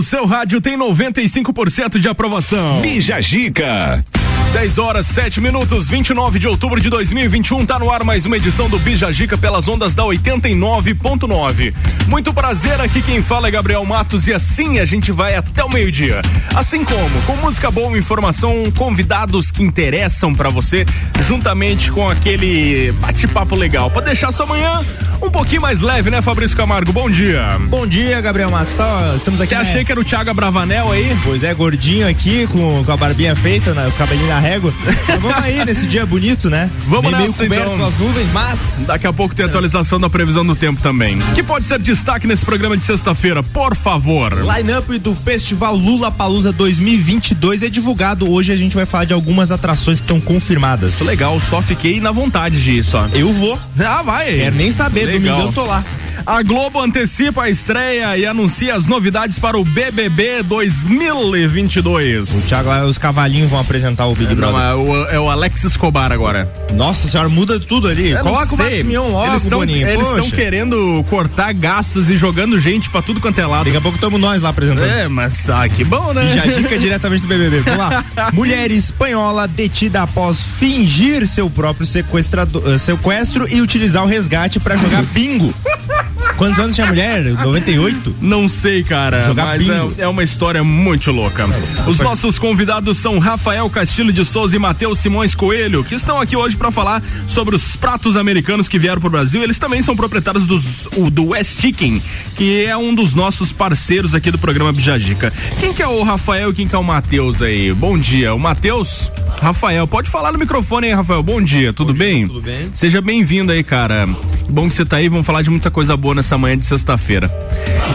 no seu rádio tem 95% de aprovação. Bija Gica. 10 horas 7 minutos, 29 de outubro de 2021, tá no ar mais uma edição do Bija Gica pelas ondas da 89.9. Muito prazer, aqui quem fala é Gabriel Matos e assim a gente vai até o meio-dia. Assim como com música boa, informação, convidados que interessam para você, juntamente com aquele bate-papo legal, para deixar sua manhã um pouquinho mais leve, né, Fabrício Camargo? Bom dia. Bom dia, Gabriel Matos. Tá, estamos aqui. Que achei que era o Thiago Bravanel aí. Pois é, gordinho aqui, com, com a barbinha feita, né, o cabelinho na régua. Vamos aí nesse dia bonito, né? Vamos meio, nessa, meio então. pelas nuvens, mas. Daqui a pouco tem atualização da previsão do tempo também. Que pode ser destaque nesse programa de sexta-feira, por favor. Line-up do Festival Lula Palusa 2022 é divulgado. Hoje a gente vai falar de algumas atrações que estão confirmadas. Legal, só fiquei na vontade de ir só. Eu vou. Ah, vai. Quero nem saber, Legal. domingão tô lá. A Globo antecipa a estreia e anuncia as novidades para o BBB 2022. O Thiago, os cavalinhos vão apresentar o Big Não, Brother. é o, é o Alex Escobar agora. Nossa senhora, muda tudo ali. Eu Coloca não o. Marcos Mion logo, Eles tão- Boninho. Eles estão querendo cortar gastos e jogando gente pra tudo quanto é lado. Daqui a pouco estamos nós lá apresentando. É, mas ah, que bom, né? Já dica diretamente do BBB. Vamos lá. Mulher espanhola detida após fingir seu próprio sequestrador, eh, sequestro e utilizar o resgate pra jogar bingo. Quantos anos tinha a mulher? 98? Não sei, cara, Jogar mas é, é uma história muito louca. Os nossos convidados são Rafael Castilho de Souza e Matheus Simões Coelho, que estão aqui hoje para falar sobre os pratos americanos que vieram pro Brasil. Eles também são proprietários dos, o- do West Chicken, que é um dos nossos parceiros aqui do programa Bijagica. Quem que é o Rafael e quem que é o Matheus aí? Bom dia. O Matheus? Rafael, pode falar no microfone aí, Rafael. Bom dia, tudo bem? tudo bem. Seja bem-vindo aí, cara. Bom que você tá aí, vamos falar de muita coisa boa nessa manhã de sexta-feira.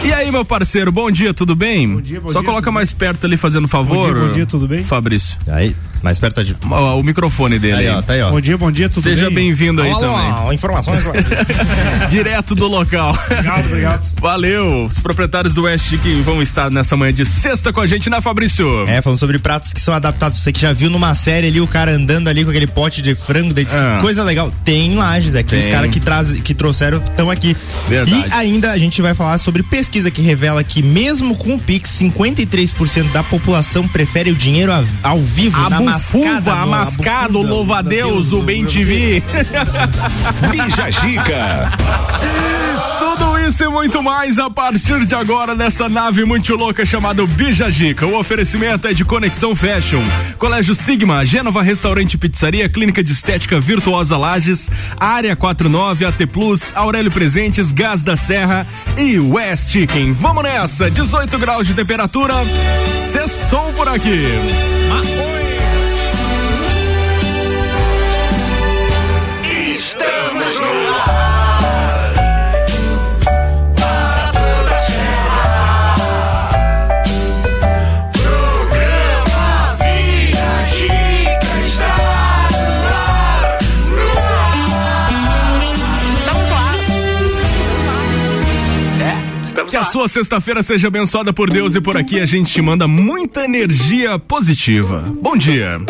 E aí, meu parceiro, bom dia, tudo bem? Bom dia, bom Só dia, coloca mais perto ali, fazendo favor. dia, bom dia, tudo bem? Fabrício. Aí, mais perto de. Ó, o microfone dele Aí, aí. ó, tá aí, ó. Bom dia, bom dia, tudo Seja bem? bem-vindo aí Alô, também. alô, informações. Direto do local. Obrigado, obrigado. Valeu. Os proprietários do West que vão estar nessa manhã de sexta com a gente, né, Fabrício? É, falando sobre pratos que são adaptados. Você que já viu numa série ali o cara andando ali com aquele pote de frango, daí Ah. coisa legal. Tem em Lages, é que Tem. os caras que, traz, que trouxeram estão aqui. Verdade. E ainda a gente vai falar sobre pesquisa que revela que mesmo com o Pix, 53% da população prefere o dinheiro ao vivo, A na mascada, a no- mascado, louva a Deus, o bem TV. Bija Gica. Tudo isso e muito mais a partir de agora nessa nave muito louca chamada Bijagica. O oferecimento é de Conexão Fashion, Colégio Sigma, Gênova Restaurante e Pizzaria, Clínica de Estética Virtuosa Lages, Área 49, AT Plus, Aurélio Presentes, Gás da Serra e West Chicken. Vamos nessa, 18 graus de temperatura, sextou por aqui. Que sua sexta-feira seja abençoada por Deus e por aqui a gente te manda muita energia positiva. Bom dia.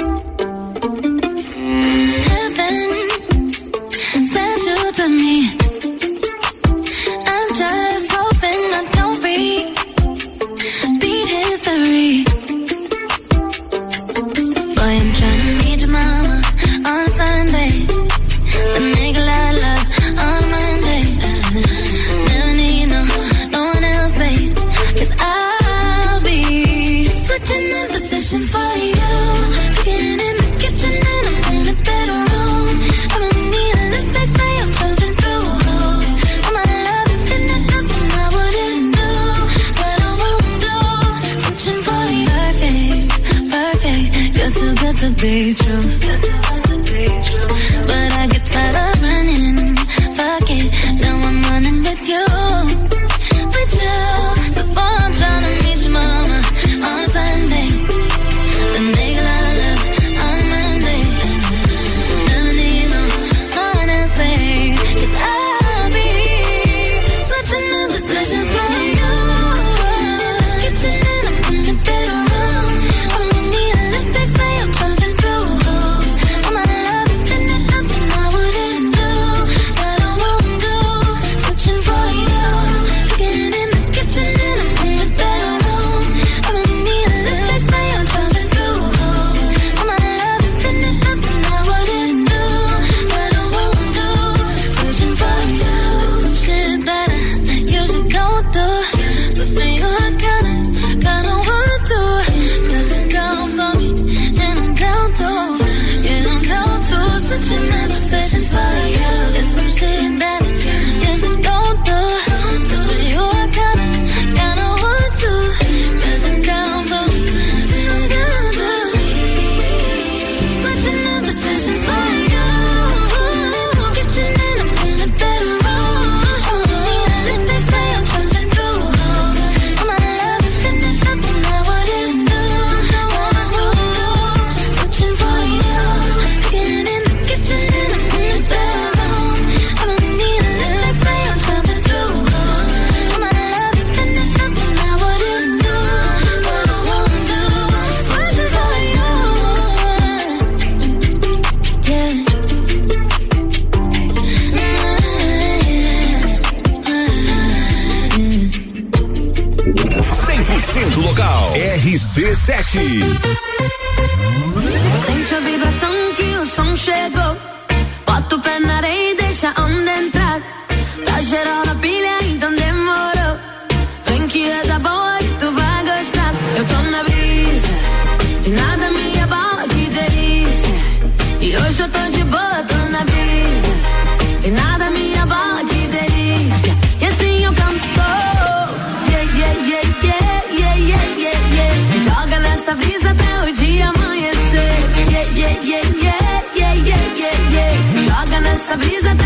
Nessa brisa até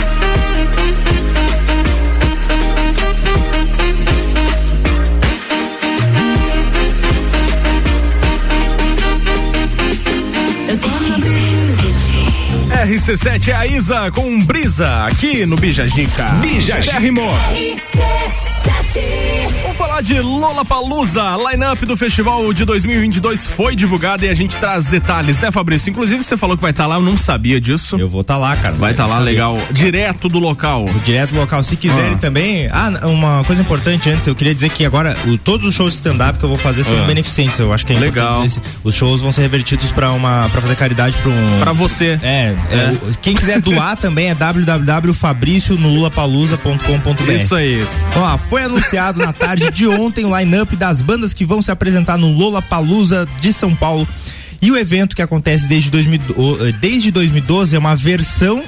RC7 é a Isa com brisa aqui no Bijagica. Bijagica. Rimou. Vamos falar de Lola Palusa. Line-up do festival de 2022 foi divulgada e a gente traz detalhes, né, Fabrício? Inclusive, você falou que vai estar lá, eu não sabia disso. Eu vou estar lá, cara. Vai estar lá, Sabia. legal. Direto do local. Direto do local. Se quiserem Ah. também. Ah, uma coisa importante antes, eu queria dizer que agora o- todos os shows de stand-up que eu vou fazer são Ah. beneficentes. Eu acho que é Legal. Os shows vão ser revertidos pra uma para fazer caridade pra um. Pra você. É, é, É. o- quem quiser doar também é www.fabricionolulapalusa.com.br. Isso aí. Ó, foi anunciado na tarde de ontem o line-up das bandas que vão se apresentar no Lola Palusa de São Paulo. E o evento que acontece desde, 2000 o- eh, desde 2012 é uma versão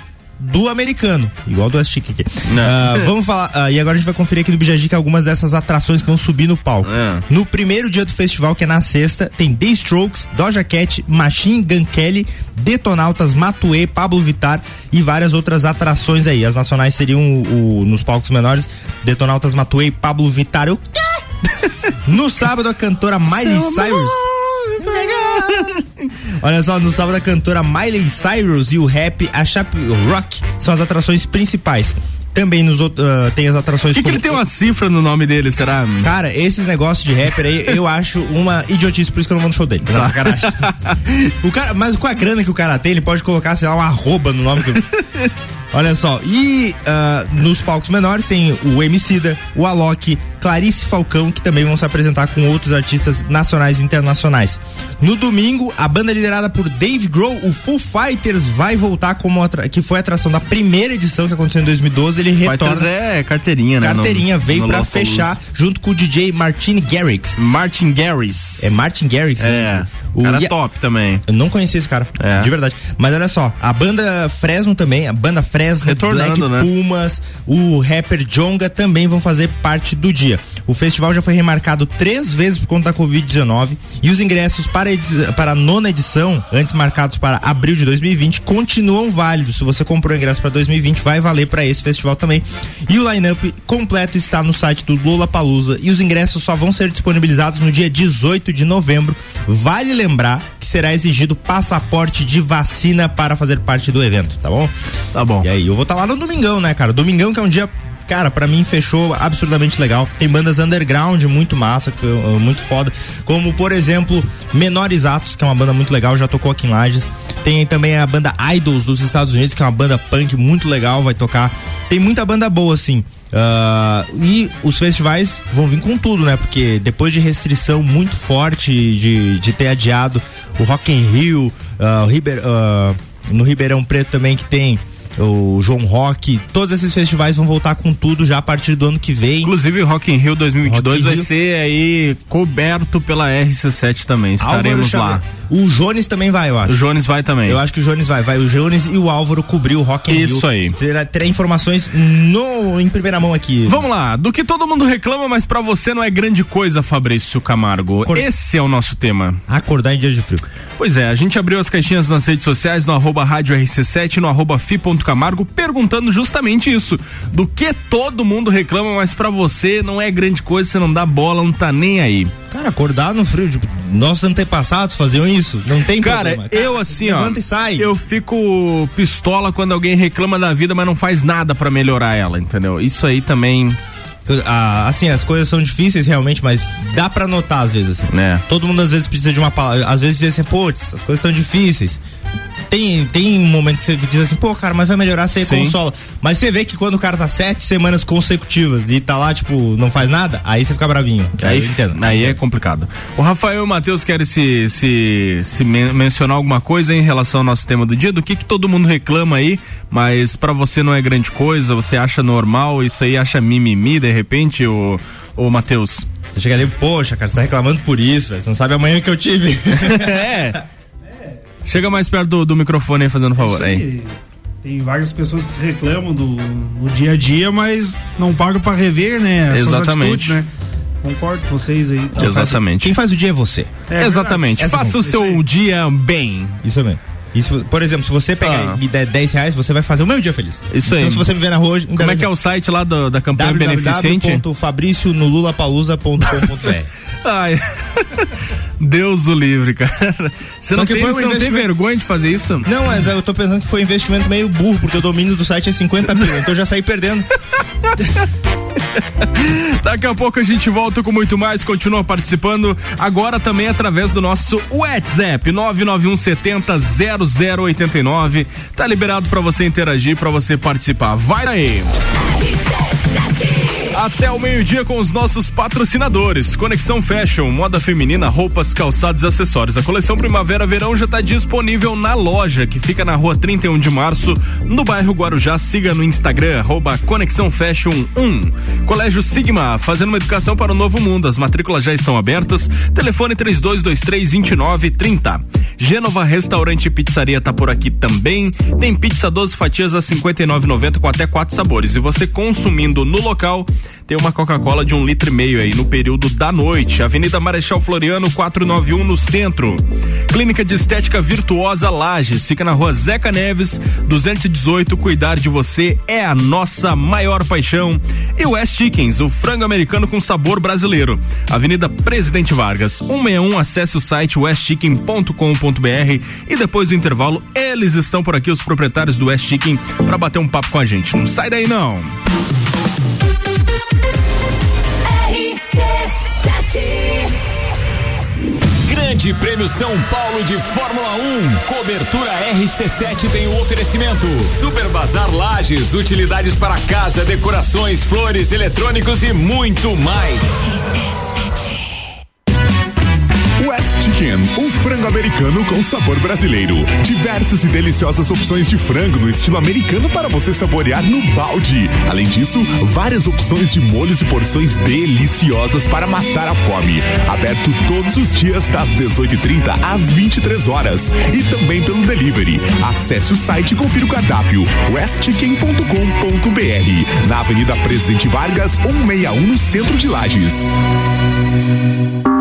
do americano, igual do West Chic aqui. Ah, vamos falar, ah, e agora a gente vai conferir aqui no Bijagica algumas dessas atrações que vão subir no palco. É. No primeiro dia do festival, que é na sexta, tem The Strokes, Doja Cat, Machine Gun Kelly, Detonautas, Matue, Pablo Vittar e várias outras atrações aí. As nacionais seriam o- o- nos palcos menores, Detonautas, Matue Pablo Vittar. Eu... No sábado, a cantora Miley Cyrus. Olha só, no sábado a cantora Miley Cyrus e o rap A Chap Rock são as atrações principais. Também nos ah, tem as atrações Por que, que ele tem uma cifra no nome dele, será? Cara, esses negócios de rapper aí, eu acho uma idiotice, por isso que eu não vou no show dele. Não, sacanagem. o cara, mas com a grana que o cara tem, ele pode colocar, sei lá, um arroba no nome. Que... Olha só, e ah, nos palcos menores tem o Emicida, o Alok, Clarice Falcão, que também vão se apresentar com outros artistas nacionais e internacionais. No domingo, a banda liderada por Dave Grohl, o Foo Fighters, vai voltar como que foi a atração da primeira edição que aconteceu em 2012. Ele retorna. Fighters é carteirinha, né? Carteirinha no- veio Lollapalooza. fechar junto com o DJ Martin Garrix. Martin Garrix. É Martin Garrix? É. né? O cara Ia- top também. Eu não conhecia esse cara, É. de verdade. Mas olha só, a banda Fresno também, a banda Fresno, Retornando, Black né? Pumas, o rapper Jonga também vão fazer parte do dia. O festival já foi remarcado três vezes por conta da Covid-19 e os ingressos para, para a nona edição, antes marcados para abril de 2020, continuam válidos. Se você comprou o ingresso para 2020, vai valer para esse festival também. E o line-up completo está no site do Lola Palusa e os ingressos só vão ser disponibilizados no dia 18 de novembro. Vale lembrar que será exigido passaporte de vacina para fazer parte do evento, tá bom? Tá bom. E aí, eu vou estar lá no domingão, né, cara? Domingão que é um dia cara, para mim fechou absurdamente legal. Tem bandas underground muito massa, muito foda, como por exemplo Menores Atos, que é uma banda muito legal, já tocou aqui em Lages. Tem também a banda Idols dos Estados Unidos, que é uma banda punk muito legal, vai tocar. Tem muita banda boa assim. Uh, e os festivais vão vir com tudo, né? Porque depois de restrição muito forte de, de ter adiado o Rock in Rio, uh, Ribeir, uh, no Ribeirão Preto também que tem o João Rock, todos esses festivais vão voltar com tudo já a partir do ano que vem. Inclusive o Rock in Rio 2022 vai Rio. ser aí coberto pela RC7 também, estaremos lá. O Jones também vai, eu acho. O Jones vai também. Eu acho que o Jones vai. Vai o Jones e o Álvaro cobrir o Rock in Rio. Isso aí. Terá, terá informações no, em primeira mão aqui. Vamos lá. Do que todo mundo reclama, mas para você não é grande coisa, Fabrício Camargo. Acor... Esse é o nosso tema. Acordar em dias de frio. Pois é, a gente abriu as caixinhas nas redes sociais, no arroba rádio RC7, no arroba fi.camargo, perguntando justamente isso. Do que todo mundo reclama, mas para você não é grande coisa, você não dá bola, não tá nem aí. Cara, acordar no frio, tipo, nossos antepassados faziam isso. Não tem Cara, problema. Cara, eu assim, ó. E sai. Eu fico pistola quando alguém reclama da vida, mas não faz nada para melhorar ela, entendeu? Isso aí também. Ah, assim, as coisas são difíceis realmente, mas dá para notar às vezes assim. É. Todo mundo às vezes precisa de uma palavra, às vezes dizer assim, putz, as coisas estão difíceis tem, tem um momento que você diz assim, pô, cara, mas vai melhorar, você Sim. consola. Mas você vê que quando o cara tá sete semanas consecutivas e tá lá, tipo, não faz nada, aí você fica bravinho. Aí, aí, aí é complicado. O Rafael e o Matheus querem se, se, se men mencionar alguma coisa em relação ao nosso tema do dia, do que que todo mundo reclama aí, mas para você não é grande coisa, você acha normal, isso aí acha mimimi, de repente, o, o Matheus? Você chega ali, poxa, cara, você tá reclamando por isso, véio. você não sabe amanhã que eu tive. é. Chega mais perto do, do microfone aí, fazendo favor. Aí. aí. Tem várias pessoas que reclamam do, do dia a dia, mas não pagam para rever, né? As Exatamente. Atitudes, né? Concordo com vocês aí. Exatamente. Quem faz o dia é você. É, Exatamente. Faça o seu dia bem. Isso mesmo. Isso, por exemplo, se você pegar ah. e me der 10 reais, você vai fazer o meu dia feliz. Isso aí. Então, se você me ver na rua hoje. Como é que é o site lá do, da campanha beneficente? www.fabricionolulapausa.com.br Ai. Deus o livre, cara. Você não, tem, um você não tem vergonha de fazer isso? Não, mas eu tô pensando que foi um investimento meio burro, porque o domínio do site é 50 mil, então eu já saí perdendo. Daqui a pouco a gente volta com muito mais, continua participando, agora também através do nosso WhatsApp 991 70 0089. Tá liberado para você interagir, para você participar. Vai aí até o meio-dia com os nossos patrocinadores. Conexão Fashion, moda feminina, roupas, calçados e acessórios. A coleção Primavera-Verão já está disponível na loja, que fica na rua 31 de março, no bairro Guarujá. Siga no Instagram, arroba Conexão Fashion 1. Colégio Sigma, fazendo uma educação para o novo mundo. As matrículas já estão abertas. Telefone 3223 2930. Gênova Restaurante e Pizzaria tá por aqui também. Tem pizza 12 fatias a 59,90 com até quatro sabores. E você consumindo no local, tem uma Coca-Cola de um litro e meio aí no período da noite. Avenida Marechal Floriano 491 no centro. Clínica de Estética Virtuosa Lages. Fica na rua Zeca Neves 218. Cuidar de você é a nossa maior paixão. E West Chickens, o frango americano com sabor brasileiro. Avenida Presidente Vargas 161. Acesse o site westchicken.com.br e depois do intervalo eles estão por aqui, os proprietários do West Chicken, para bater um papo com a gente. Não sai daí não. Grande Prêmio São Paulo de Fórmula 1. Cobertura RC7 tem o oferecimento. Super Bazar Lages, utilidades para casa, decorações, flores, eletrônicos e muito mais. Chicken, um frango americano com sabor brasileiro. Diversas e deliciosas opções de frango no estilo americano para você saborear no balde. Além disso, várias opções de molhos e porções deliciosas para matar a fome. Aberto todos os dias das 18:30 às 23 horas e também pelo delivery. Acesse o site e confira o cardápio westchicken.com.br na Avenida Presidente Vargas 161 no centro de Lages.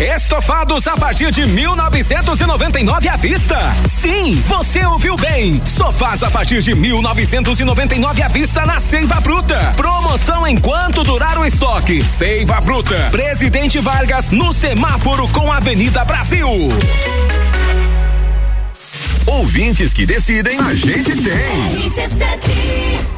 Estofados a partir de 1999 à vista. Sim, você ouviu bem. Sofás a partir de 1999 à vista na Seiva Bruta. Promoção enquanto durar o estoque. Seiva Bruta. Presidente Vargas no semáforo com Avenida Brasil. Ouvintes que decidem, a gente tem.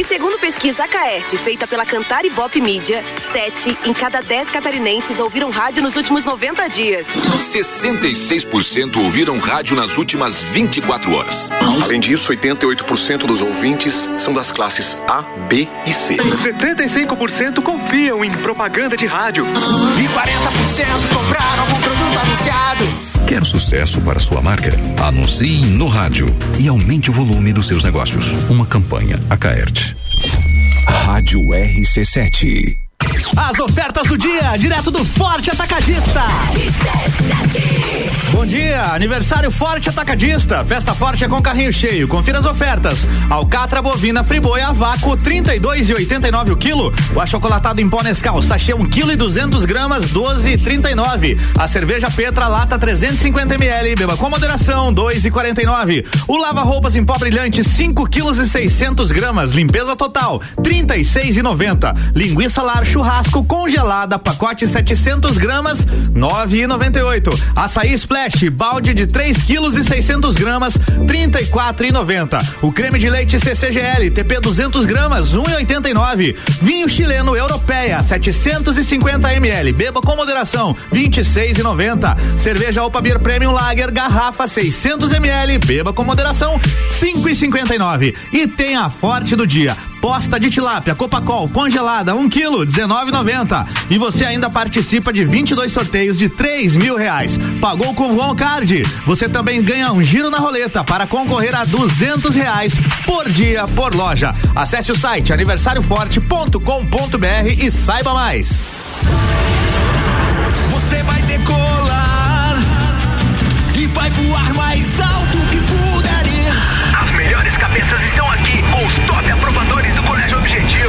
E segundo pesquisa Acaerte, feita pela Cantar e Bop Mídia, sete em cada dez catarinenses ouviram rádio nos últimos 90 dias. 66% ouviram rádio nas últimas 24 horas. Além disso, 88% dos ouvintes são das classes A, B e C. 75% confiam em propaganda de rádio. E 40% compraram algum produto anunciado. Quer sucesso para sua marca? Anuncie no rádio e aumente o volume dos seus negócios. Uma campanha Acaerte. Rádio RC7. As ofertas do dia, direto do Forte Atacadista. Bom dia, aniversário Forte Atacadista. Festa forte é com carrinho cheio. Confira as ofertas. Alcatra bovina friboi a vácuo 32 e 89 o quilo. O achocolatado em pó Nescau, sachê 1 quilo e 200 gramas 12 e 39. A cerveja Petra lata 350 ml, beba com moderação 2 e 49. O lava roupas em pó brilhante 5 quilos e 600 gramas, limpeza total 36 e 90. Linguiça lar churrasco congelada, pacote 700 gramas, 9,98. Açaí Splash, balde de 3 quilos e 600 gramas, 34,90. O creme de leite CCGL, TP 200 gramas, 1,89. Vinho chileno Europeia, 750 ml. Beba com moderação, 26,90. Cerveja Opa Beer Premium Lager, garrafa 600 ml. Beba com moderação, 5,59. E tem a forte do dia. Posta de tilápia Copacol congelada, 1 um quilo, 19,90. E você ainda participa de 22 sorteios de 3 mil reais. Pagou com o Card? Você também ganha um giro na roleta para concorrer a 200 reais por dia por loja. Acesse o site aniversarioforte.com.br e saiba mais. Você vai decolar e vai voar mais alto que puder. As melhores cabeças estão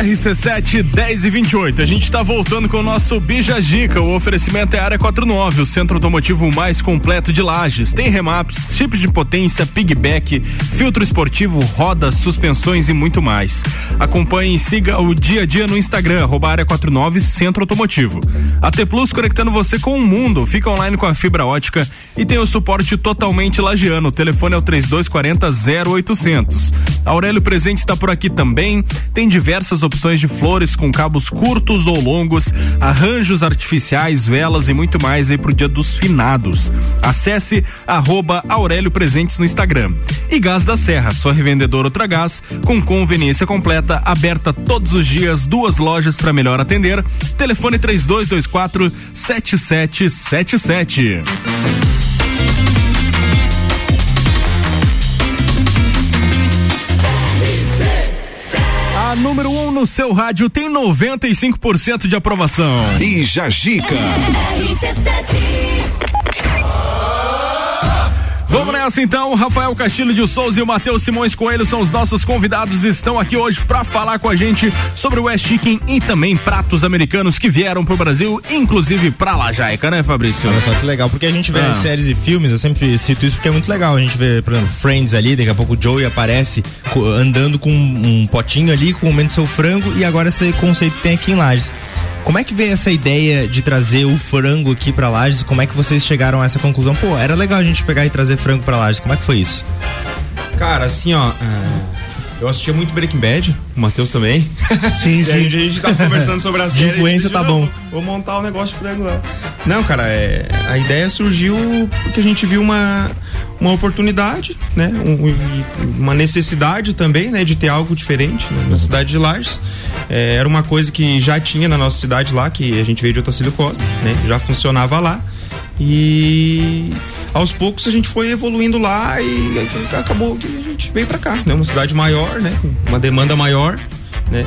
RC7. RC7 10 e 28. A gente está voltando com o nosso Bija Gica. O oferecimento é Área 49, o centro automotivo mais completo de Lages. Tem remaps, chips de potência, pigback, filtro esportivo, rodas, suspensões e muito mais. Acompanhe e siga o dia a dia no Instagram, Área 49 Centro Automotivo. A T Plus conectando você com o mundo. Fica online com a fibra ótica e tem o suporte totalmente lagiano. O telefone é o 3240 0800. Aurélio Presente está por aqui também. Tem diversas opções de flores com cabos curtos ou longos, arranjos artificiais, velas e muito mais aí pro dia dos finados. Acesse arroba Aurélio Presentes no Instagram. E Gás da Serra, sua revendedora Ultragás, com conveniência completa, aberta todos os dias, duas lojas para melhor atender. Telefone 3224 7777. A número 1 um no seu rádio tem 95% de aprovação. E Jajica. Vamos nessa então, Rafael Castilho de Souza e o Matheus Simões Coelho são os nossos convidados e estão aqui hoje para falar com a gente sobre o West Chicken e também pratos americanos que vieram pro Brasil, inclusive pra Lajaica, né, Fabrício? Olha só que legal, porque a gente vê Ah. séries e filmes, eu sempre cito isso porque é muito legal. A gente vê, por exemplo, Friends ali, daqui a pouco o Joey aparece andando com um potinho ali, comendo seu frango, e agora esse conceito tem aqui em Lages. Como é que veio essa ideia de trazer o frango aqui pra Lages? Como é que vocês chegaram a essa conclusão? Pô, era legal a gente pegar e trazer frango pra Lages. Como é que foi isso? Cara, assim, ó. Eu assistia muito Breaking Bad, o Matheus também. Sim, sim. a gente tava conversando sobre a De série. influência a gente tá bom. "Não, Vou montar o um negócio de frango lá. Não, cara, é, a ideia surgiu porque a gente viu uma, uma oportunidade, né? um- uma necessidade também, né? De ter algo diferente né, na cidade de Lages. É, era uma coisa que já tinha na nossa cidade lá, que a gente veio de Otacílio Costa, né? Já funcionava lá. E aos poucos a gente foi evoluindo lá e acabou que a gente veio pra cá, né? Uma cidade maior, né? Uma demanda maior, né?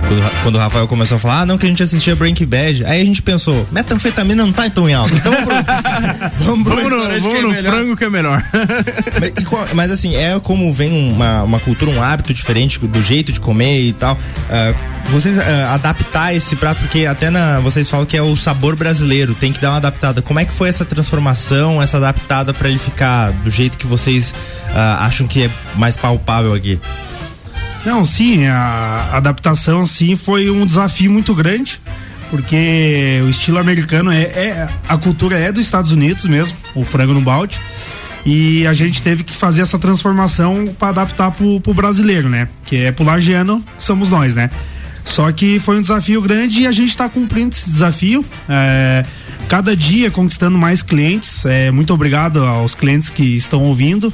Quando, quando o Rafael começou a falar, ah, não, que a gente assistia Breaking Bad. Aí a gente pensou, metanfetamina não tá tão em alta. Então vamos pro, vamos pro Vamos no, vamos é no frango que é melhor. mas, mas assim, é como vem uma, uma cultura, um hábito diferente do jeito de comer e tal. ah, vocês ah, adaptar esse prato, porque até na, vocês falam que é o sabor brasileiro, tem que dar uma adaptada. Como é que foi essa transformação, essa adaptada pra ele ficar do jeito que vocês ah, acham que é mais palpável aqui? Não, sim, a adaptação sim foi um desafio muito grande, porque o estilo americano é, é- a cultura é dos Estados Unidos mesmo, o frango no balde. E a gente teve que fazer essa transformação para adaptar pro, pro brasileiro, né? Que é pro lagiano, que somos nós, né? Só que foi um desafio grande e a gente está cumprindo esse desafio. é, cada dia conquistando mais clientes. É, muito obrigado aos clientes que estão ouvindo.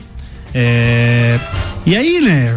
É, e aí, né?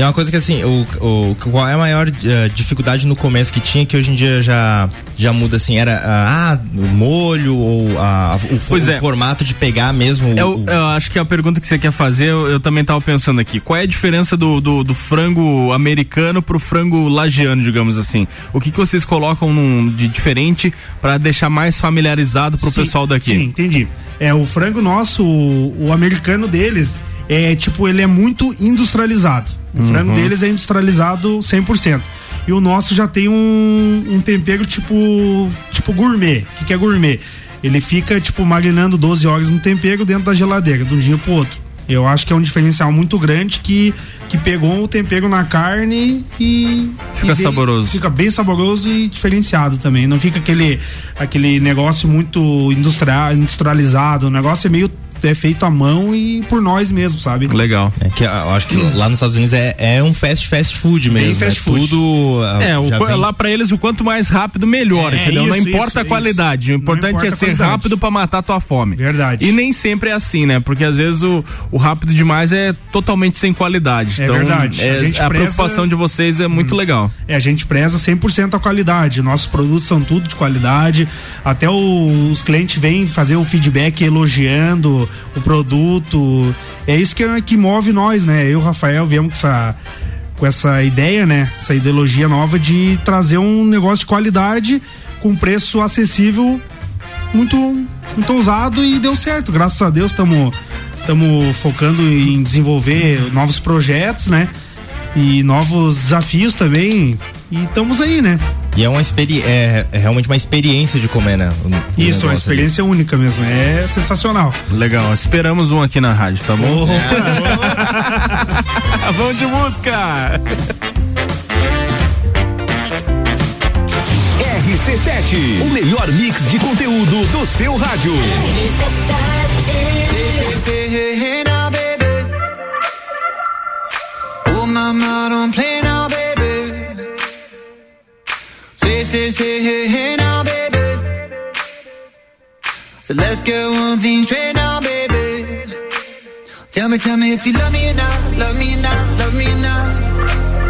E é uma coisa que assim, o, o, qual é a maior eh, dificuldade no começo que tinha que hoje em dia já, já muda assim? Era ah, o molho ou o, o é. formato de pegar mesmo o- Eu, o- eu acho que a pergunta que você quer fazer, eu, eu também tava pensando aqui. Qual é a diferença do, do, do frango americano pro frango lagiano, digamos assim? O que, que vocês colocam num- de diferente para deixar mais familiarizado pro Sim, pessoal daqui? Sim, entendi. É, o frango nosso, o, o americano deles, é tipo, ele é muito industrializado. O Uhum. frango deles é industrializado 100%. E o nosso já tem um, um tempero tipo, tipo gourmet. O que, que é gourmet? Ele fica, tipo, marinando 12 horas no tempero dentro da geladeira, de um dia pro outro. Eu acho que é um diferencial muito grande que, que pegou o tempero na carne e. Fica e veio- saboroso. Fica bem saboroso e diferenciado também. Não fica aquele, aquele negócio muito industria, industrializado. O negócio é meio é feito à mão e por nós mesmo, sabe? Legal. É que eu acho que lá nos Estados Unidos é, é um fast fast food mesmo. fast é food. Tudo. ah, É, o, vem- lá pra eles o quanto mais rápido, melhor, É, entendeu? não isso, importa isso, a qualidade, isso. o Não importante importa é ser qualidade. rápido pra matar a tua fome. Verdade. E nem sempre é assim, né? Porque às vezes o, o rápido demais é totalmente sem qualidade. É então, verdade. é- A gente a preza- preocupação de vocês é muito legal. É, a gente preza 100% a qualidade. Nossos produtos são tudo de qualidade. Até o- os clientes vêm fazer o feedback elogiando o produto. É isso que, que move nós, né? Eu Rafael viemos com essa, com essa ideia, né? Essa ideologia nova de trazer um negócio de qualidade com preço acessível muito, muito ousado e deu certo. Graças a Deus estamos estamos focando em desenvolver novos projetos, né? e novos desafios também. E estamos aí, né? E é uma experiência, é, é, realmente uma experiência de comer, né? O, Isso, uma experiência ali. única mesmo, é sensacional. Legal, esperamos um aqui na rádio, tá bom? Oh. É. Ah, Vamos de música! RC7, o melhor mix de conteúdo do seu rádio. RC7. So let's get one thing straight now, baby. Tell me, tell me if you love me or not, love me or not, love me or not.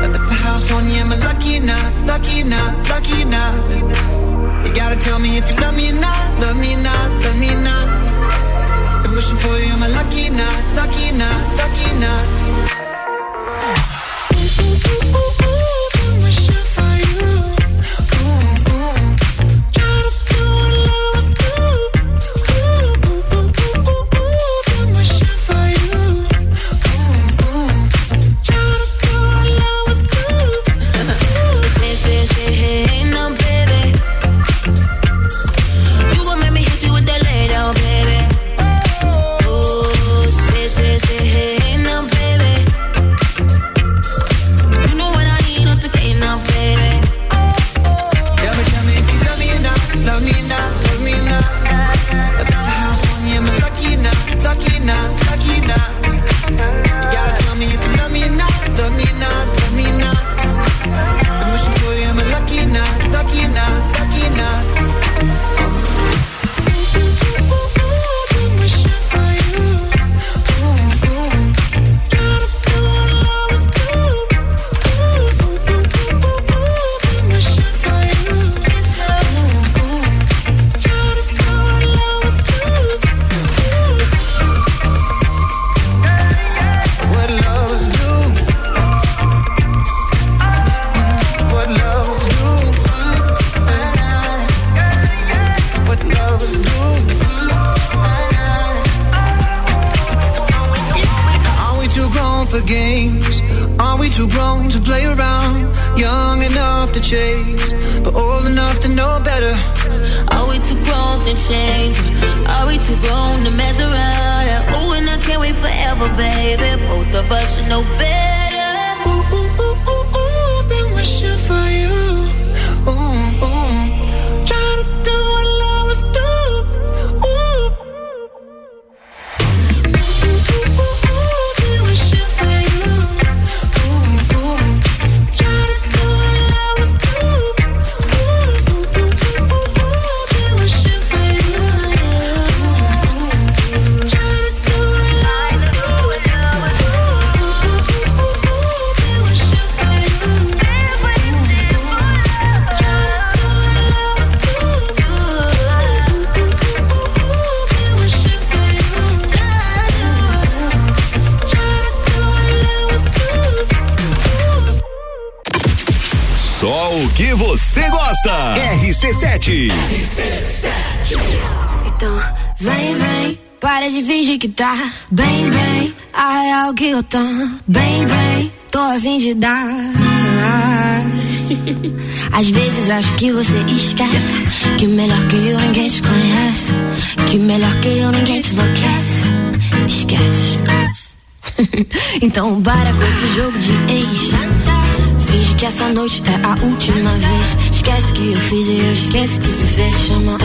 At the house on you, am I lucky or not, lucky or not, lucky or not? You gotta tell me if you love me or not, love me or not, love me or not. I'm wishing for you, am I lucky or not, lucky or not, lucky or not? Acho que você esquece que melhor que eu ninguém te conhece. Que melhor que eu ninguém te enlouquece. Esquece. então para com esse jogo de ex. Finge que essa noite é a última vez. Esquece que eu fiz e eu esqueço que se fez. Chama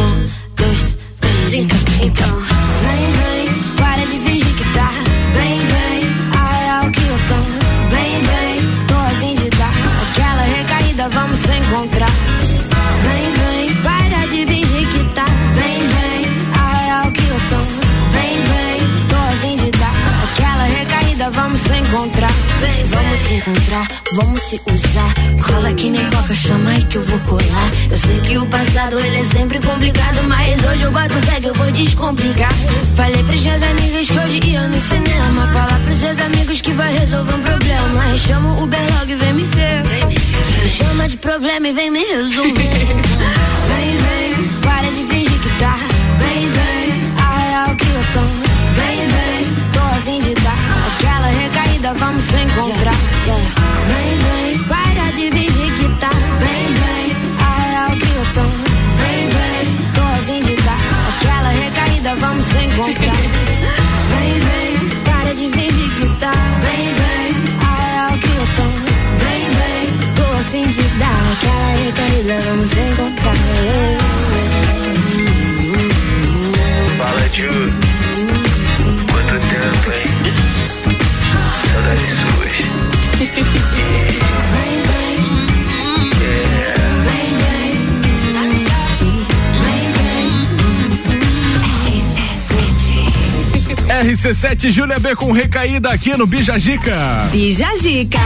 que eu vou colar. Eu sei que o passado ele é sempre complicado, mas hoje eu bato fé que eu vou descomplicar. Falei pros seus amigos que hoje ia no cinema. Falar pros seus amigos que vai resolver um problema. Chama o Uberlog e vem me ver. Me chama de problema e vem me resolver. Vem, vem, para de fingir que tá bem, bem. A real que eu tô bem, bem. Tô a fim de dar aquela recaída, vamos se encontrar. Vem, vem, de fingir que tá. Vem, vem, a real que eu tô. Vem, vem, tô a de dar aquela RC7 Júlia B com recaída aqui no Bijagica. Bijagica.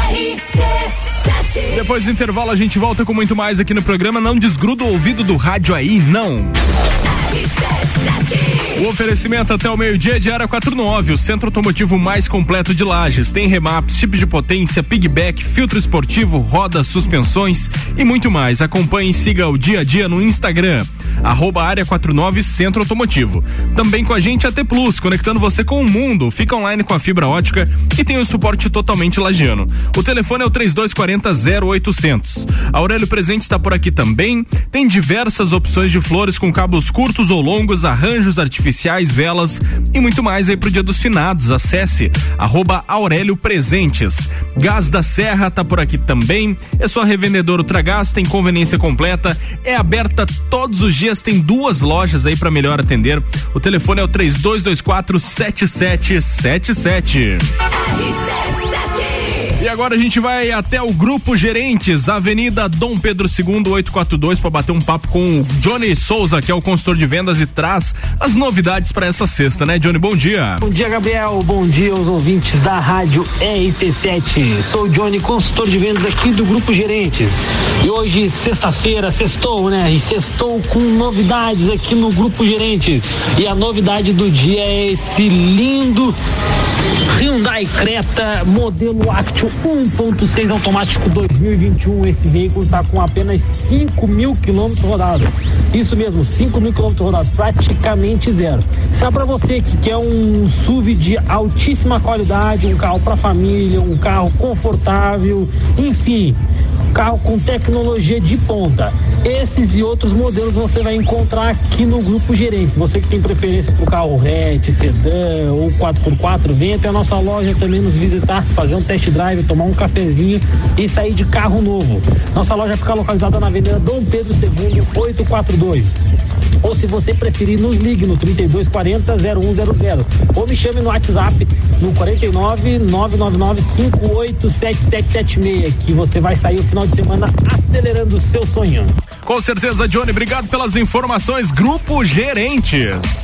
Depois do intervalo a gente volta com muito mais aqui no programa. Não desgruda o ouvido do rádio aí, não. O oferecimento até o meio-dia de Ara 49, o centro automotivo mais completo de Lages. Tem remaps, chip de potência, pigback, filtro esportivo, rodas, suspensões e muito mais. Acompanhe e siga o dia a dia no Instagram, arroba Área 49 Centro Automotivo. Também com a gente a T Plus, conectando você com o mundo. Fica online com a fibra ótica e tem o suporte totalmente lagiano. O telefone é o 3240 0800. A Aurélio Presente está por aqui também. Tem diversas opções de flores com cabos curtos ou longos, arranjos artificiais, velas e muito mais aí pro Dia dos Finados. Acesse arroba Aurélio Presentes. Gás da Serra tá por aqui também. É só revendedor Ultragás, tem conveniência completa. É aberta todos os dias, tem duas lojas aí para melhor atender. O telefone é o 3224 7777. E agora a gente vai até o Grupo Gerentes, Avenida Dom Pedro II 842 para bater um papo com o Johnny Souza, que é o consultor de vendas e traz as novidades para essa sexta, né, Johnny? Bom dia. Bom dia, Gabriel. Bom dia aos ouvintes da Rádio RC7. Sou o Johnny, consultor de vendas aqui do Grupo Gerentes. E hoje, sexta-feira, sextou, né? E sextou com novidades aqui no Grupo Gerentes. E a novidade do dia é esse lindo Hyundai Creta modelo Actio 1.6 automático 2021. Esse veículo está com apenas 5 mil quilômetros rodados. Isso mesmo, 5 mil quilômetros rodados, praticamente zero. Isso é para você que quer um SUV de altíssima qualidade, um carro para família, um carro confortável, enfim, carro com tecnologia de ponta. Esses e outros modelos você vai encontrar aqui no Grupo Gerente. Você que tem preferência por carro hatch, sedã ou 4x4, vem até a nossa loja também nos visitar, fazer um test drive, tomar um cafezinho e sair de carro novo. Nossa loja fica localizada na Avenida Dom Pedro II, 842. Ou se você preferir, nos ligue no 3240 0100 ou me chame no WhatsApp no 49 999 587776 que você vai sair o final de semana acelerando o seu sonho. Com certeza, Johnny, obrigado pelas informações. Grupo Gerentes.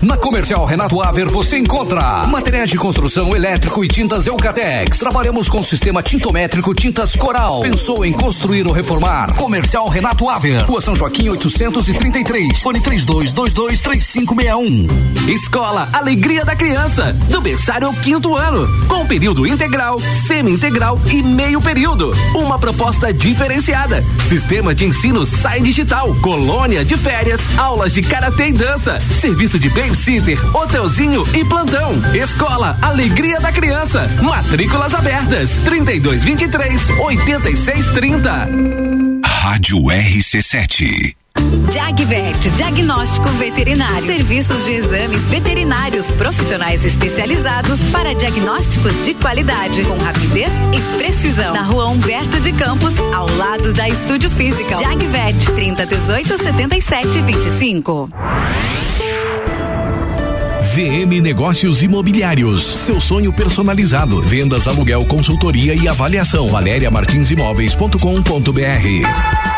Na Comercial Renato Aver você encontra materiais de construção elétrico e tintas Eucatex. Trabalhamos com sistema tintométrico Tintas Coral. Pensou em construir ou reformar? Comercial Renato Aver. Rua São Joaquim 833. Fone 32223561. Escola Alegria da Criança, do berçário ao quinto ano, com período integral, semi-integral e meio período. Uma proposta diferenciada. Sistema de ensino Sai Digital, colônia de férias, aulas de karatê e dança, serviço de babysitter, hotelzinho e plantão. Escola Alegria da Criança. Matrículas abertas. 3223 8630. Rádio RC7. Jagvet, diagnóstico veterinário. Serviços de exames veterinários profissionais especializados para diagnósticos de qualidade, com rapidez e precisão. Na rua Humberto de Campos, ao lado da Estúdio Física. Jagvet, 30 18 77 25. VM Negócios Imobiliários. Seu sonho personalizado. Vendas, aluguel, consultoria e avaliação. valeriamartinsimóveis.com.br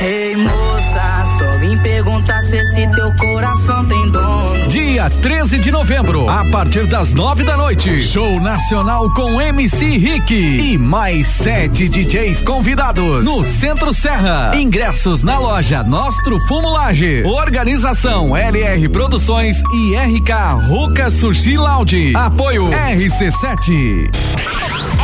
Ei moça, vim perguntar se esse teu coração tem dono. Dia 13 de novembro, a partir das nove da noite, show nacional com MC Rick e mais sete DJs convidados no Centro Serra. Ingressos na loja Nostro Fumo Lages. Organização LR Produções e RK Ruca Sushi Lounge. Apoio RC7.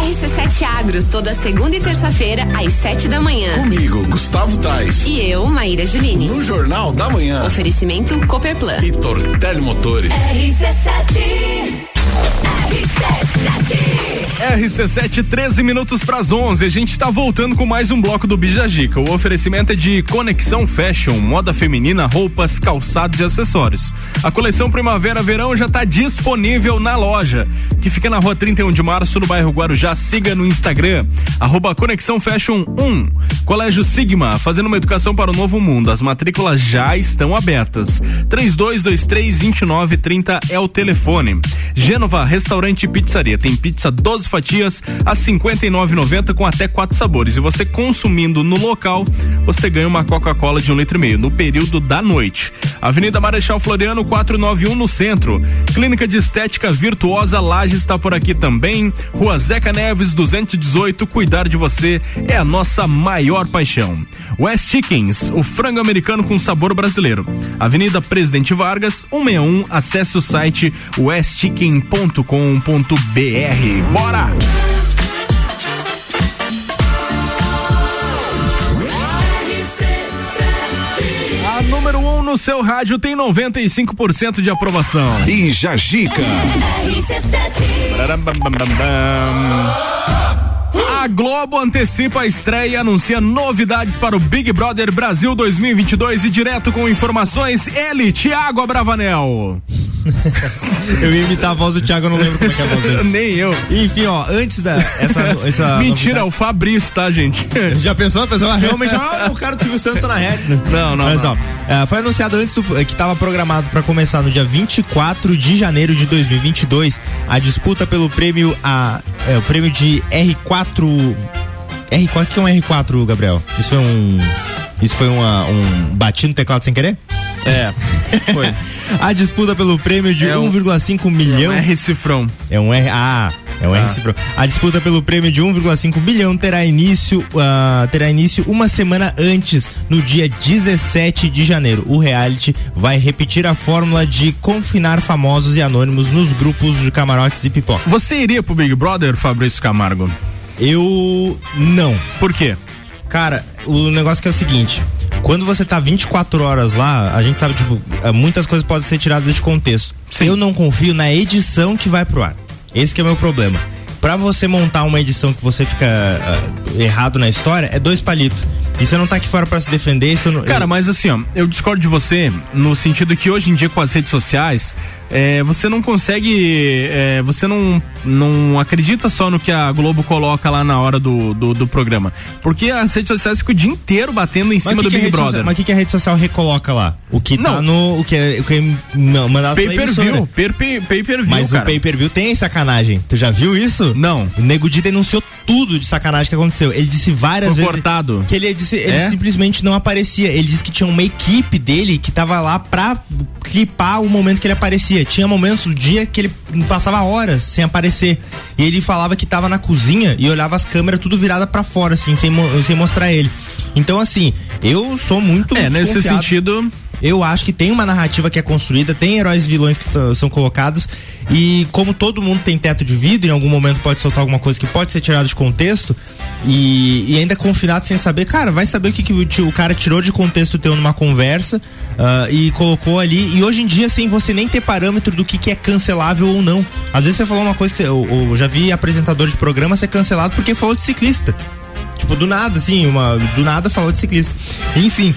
RC7 Agro, toda segunda e terça-feira, às sete da manhã. Comigo, Gustavo Tais. E eu, Maíra Juline. No Jornal da Manhã. Oferecimento Cooperplan. E Tortelli Motores. RC7 RC7, 13 minutos para as 11. A gente está voltando com mais um bloco do Bijagica. O oferecimento é de Conexão Fashion, moda feminina, roupas, calçados e acessórios. A coleção Primavera-Verão já está disponível na loja, que fica na rua 31 de março, no bairro Guarujá. Siga no Instagram, arroba Conexão Fashion 1. Colégio Sigma, fazendo uma educação para o novo mundo. As matrículas já estão abertas. 3223-2930 é o telefone. Gênova Restaurante e Pizzaria. Tem pizza 12 fatias a 59,90 com até quatro sabores. E você consumindo no local, você ganha uma Coca-Cola de um litro e meio no período da noite. Avenida Marechal Floriano 491 no centro. Clínica de Estética Virtuosa Laje está por aqui também. Rua Zeca Neves 218. Cuidar de você é a nossa maior paixão. West Chickens, o frango americano com sabor brasileiro. Avenida Presidente Vargas, 161. Acesse o site westchicken.com.br. Bora! A número 1 um no seu rádio tem 95% de aprovação. E Jajica. A Globo antecipa a estreia e anuncia novidades para o Big Brother Brasil 2022 e direto com informações, ele, Thiago Abravanel. Eu ia imitar a voz do Thiago, eu não lembro como é que é a voz dele. Nem eu. Enfim, ó, antes da. Essa, essa Mentira, é o Fabrício, tá, gente? Já pensou? A pessoa realmente, ah, o cara do Silvio Santos tá na rede. Não, não. Olha só, não. eh, foi anunciado antes do, eh, que estava programado para começar no dia 24 de janeiro de 2022 a disputa pelo prêmio a é, o prêmio de R4 R4 o que é um R4, Gabriel? Isso foi um isso foi uma, um bati no teclado sem querer? É, foi. a disputa pelo prêmio de É um- 1,5 milhão. É um R cifrão. É um R. Ah, é um Ah. R cifrão. A disputa pelo prêmio de 1,5 bilhão terá início, ah, terá início uma semana antes, no dia 17 de janeiro. O reality vai repetir a fórmula de confinar famosos e anônimos nos grupos de camarotes e pipoca. Você iria pro Big Brother, Fabrício Camargo? Eu não. Por quê? Cara, o negócio que é o seguinte. Quando você tá 24 horas lá, a gente sabe, tipo, eh, muitas coisas podem ser tiradas de contexto. Eu não confio na edição que vai pro ar. Esse que é o meu problema. Pra você montar uma edição que você fica ah, errado na história, é dois palitos. E você não tá aqui fora pra se defender, não, Cara, mas assim, ó, eu discordo de você no sentido que hoje em dia com as redes sociais, é, você não consegue, é, você não, não acredita só no que a Globo coloca lá na hora do, do, do programa. Porque as redes sociais ficam o dia inteiro batendo em Mas cima do Big Brother. social- mas o que, que a rede social recoloca lá? O que tá Não. no. O que é, o que é ma- mandado Pay per view, per, pay, pay per view, Mas cara. o pay per view tem sacanagem. Tu já viu isso? Não. O Nego Di denunciou tudo de sacanagem que aconteceu. Ele disse várias Foi vezes. cortado. Que ele, disse, ele É? simplesmente não aparecia. Ele disse que tinha uma equipe dele que tava lá pra clipar o momento que ele aparecia. Tinha momentos do dia que ele passava horas sem aparecer. E ele falava que tava na cozinha e olhava as câmeras tudo virada pra fora, assim, sem, sem mostrar ele. Então, assim, eu sou muito. É, nesse sentido. Eu acho que tem uma narrativa que é construída, tem heróis e vilões que são colocados e como todo mundo tem teto de vidro, em algum momento pode soltar alguma coisa que pode ser tirada de contexto e, e ainda confinado sem saber, cara, vai saber o que, que o, o cara tirou de contexto teu numa conversa ah, e colocou ali e hoje em dia sem você nem ter parâmetro do que, que é cancelável ou não. Às vezes você falou uma coisa, eu, eu já vi apresentador de programa ser cancelado porque falou de ciclista. Tipo, do nada, assim, uma, do nada falou de ciclista. Enfim.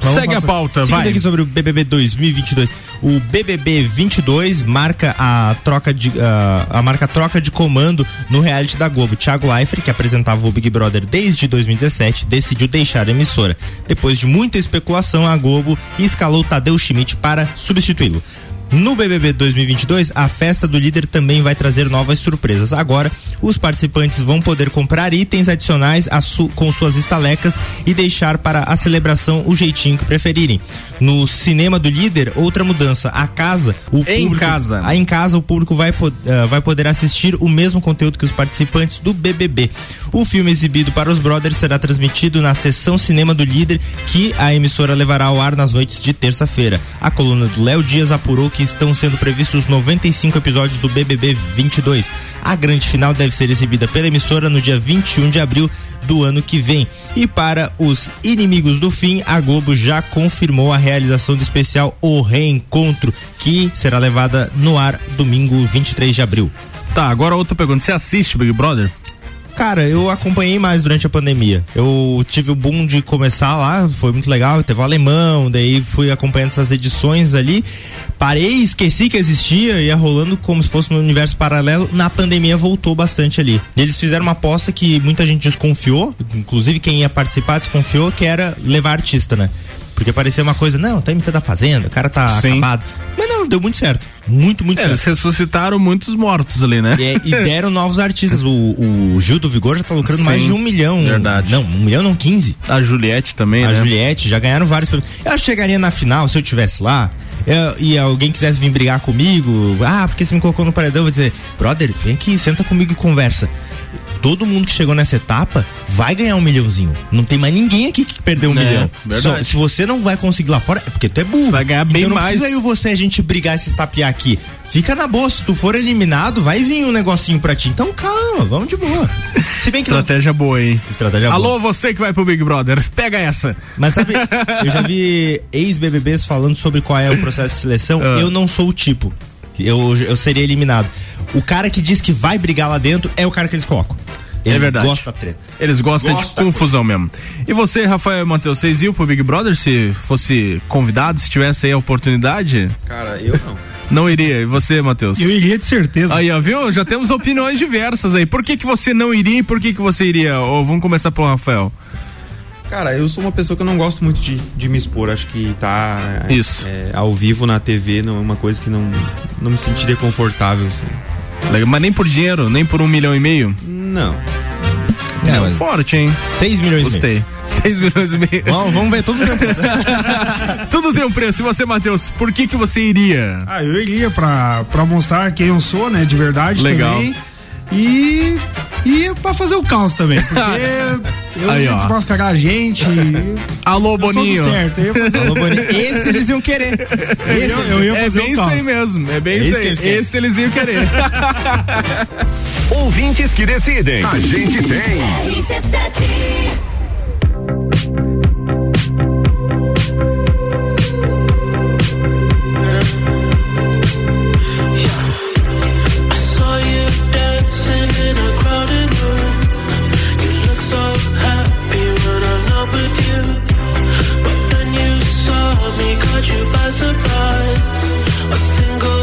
Vamos Segue a passar- pauta, Seguindo vai. aqui sobre o BBB 2022. O BBB 22 marca a troca de ah, a marca troca de comando no reality da Globo. Thiago Leifert, que apresentava o Big Brother desde 2017, decidiu deixar a emissora. Depois de muita especulação, a Globo escalou Tadeu Schmidt para substituí-lo. No BBB 2022, a festa do líder também vai trazer novas surpresas. Agora, os participantes vão poder comprar itens adicionais a su- com suas estalecas e deixar para a celebração o jeitinho que preferirem. No cinema do líder, outra mudança. A casa, o Em público, casa. a em casa, o público vai, po- ah, vai poder assistir o mesmo conteúdo que os participantes do BBB. O filme exibido para os brothers será transmitido na sessão cinema do líder que a emissora levará ao ar nas noites de terça-feira. A coluna do Léo Dias apurou que estão sendo previstos 95 episódios do BBB 22. A grande final deve ser exibida pela emissora no dia 21 de abril do ano que vem. E para os inimigos do fim, a Globo já confirmou a realização do especial O Reencontro, que será levada no ar domingo 23 de abril. Tá, agora outra pergunta. Você assiste Big Brother? Cara, eu acompanhei mais durante a pandemia. Eu tive o boom de começar lá, foi muito legal, teve o alemão, daí fui acompanhando essas edições ali. Parei, esqueci que existia, ia rolando como se fosse um universo paralelo. Na pandemia voltou bastante ali. Eles fizeram uma aposta que muita gente desconfiou, inclusive quem ia participar desconfiou, que era levar artista, né? Porque parecia uma coisa, não, tá imitando a fazenda, o cara tá Sim. acabado. Mas não, deu muito certo. Muito, muito É, certo. eles ressuscitaram muitos mortos ali, né? É, e deram novos artistas. O, o Gil do Vigor já tá lucrando Sim, mais de um milhão. verdade. Não, um milhão não, 15. A Juliette também, A né? Juliette, já ganharam vários. Eu acho que chegaria na final, se eu tivesse lá, eu- e alguém quisesse vir brigar comigo, ah, porque você me colocou no paredão, eu vou dizer, brother, vem aqui, senta comigo e conversa. Todo mundo que chegou nessa etapa vai ganhar um milhãozinho. Não tem mais ninguém aqui que perdeu um É, milhão. Só- se você não vai conseguir lá fora, é porque tu é burro. Vai ganhar bem então não mais. precisa eu você a gente brigar e se estapear aqui. Fica na boa, se tu for eliminado, vai vir um negocinho pra ti. Então calma, vamos de boa. Se bem que não- Estratégia boa, hein? Estratégia boa. Alô, você que vai pro Big Brother, pega essa. Mas sabe, eu já vi ex-BBBs falando sobre qual é o processo de seleção. Ah. Eu não sou o tipo. Eu, eu seria eliminado. O cara que diz que vai brigar lá dentro é o cara que eles colocam. Eles é verdade. gostam da treta. Eles gostam Gosta de confusão mesmo. E você, Rafael Matheus, vocês iam pro Big Brother se fosse convidado, se tivesse aí a oportunidade? Cara, eu não. Não iria. E você, Matheus? Eu iria de certeza. Aí, ó, viu? Já temos opiniões diversas aí. Por que que você não iria e por que que você iria? Ou vamos começar pelo Rafael. Cara, eu sou uma pessoa que eu não gosto muito de, de me expor. Acho que tá é, Isso. é, ao vivo na TV não é uma coisa que não, não me sentiria confortável, assim. Legal, Mas nem por dinheiro, nem por um milhão e meio? Não. É, mas... Forte, hein? 6 milhões Gostei. e meio. 6 milhões e meio. Vamos, vamos ver tudo tempo. Tudo tem um preço. E você, Matheus, por que que você iria? Ah, eu iria pra, pra mostrar quem eu sou, né? De verdade Legal. também. E. E pra fazer o caos também. Porque eu Aí, ia desmascarar a gente. Alô, Boninho. certo, eu ia fazer- Alô, Boninho. Esse eles iam querer. Eu, eu ia é fazer bem o isso caos. aí mesmo. É bem É isso isso que aí. querem. Esse eles iam querer. Ouvintes que decidem. A gente tem. You by surprise. A single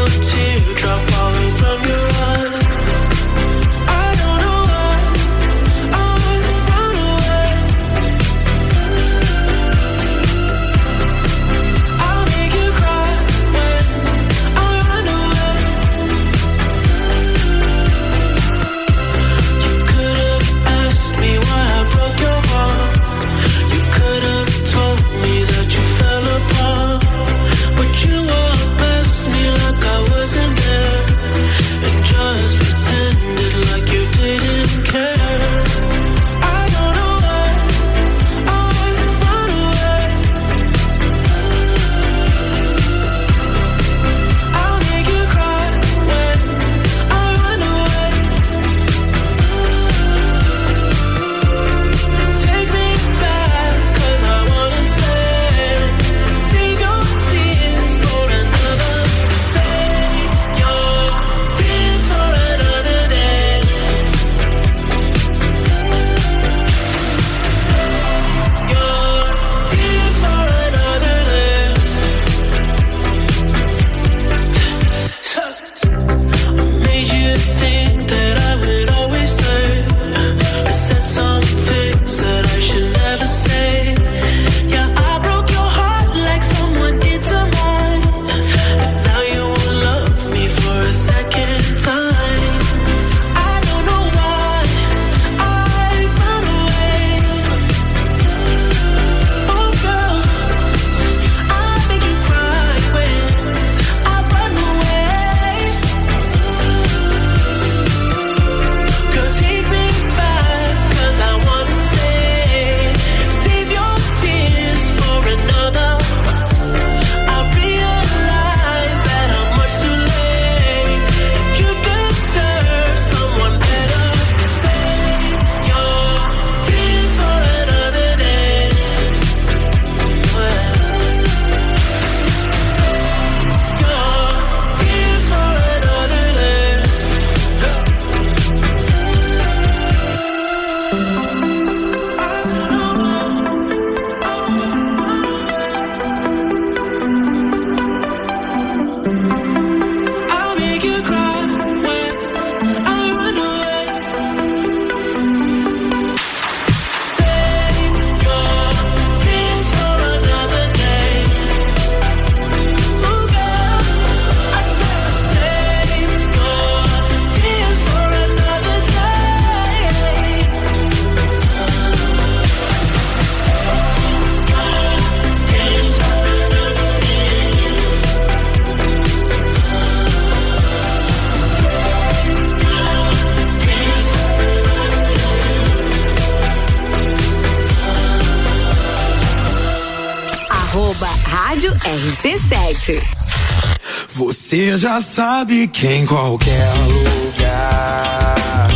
Já sabe que em qualquer lugar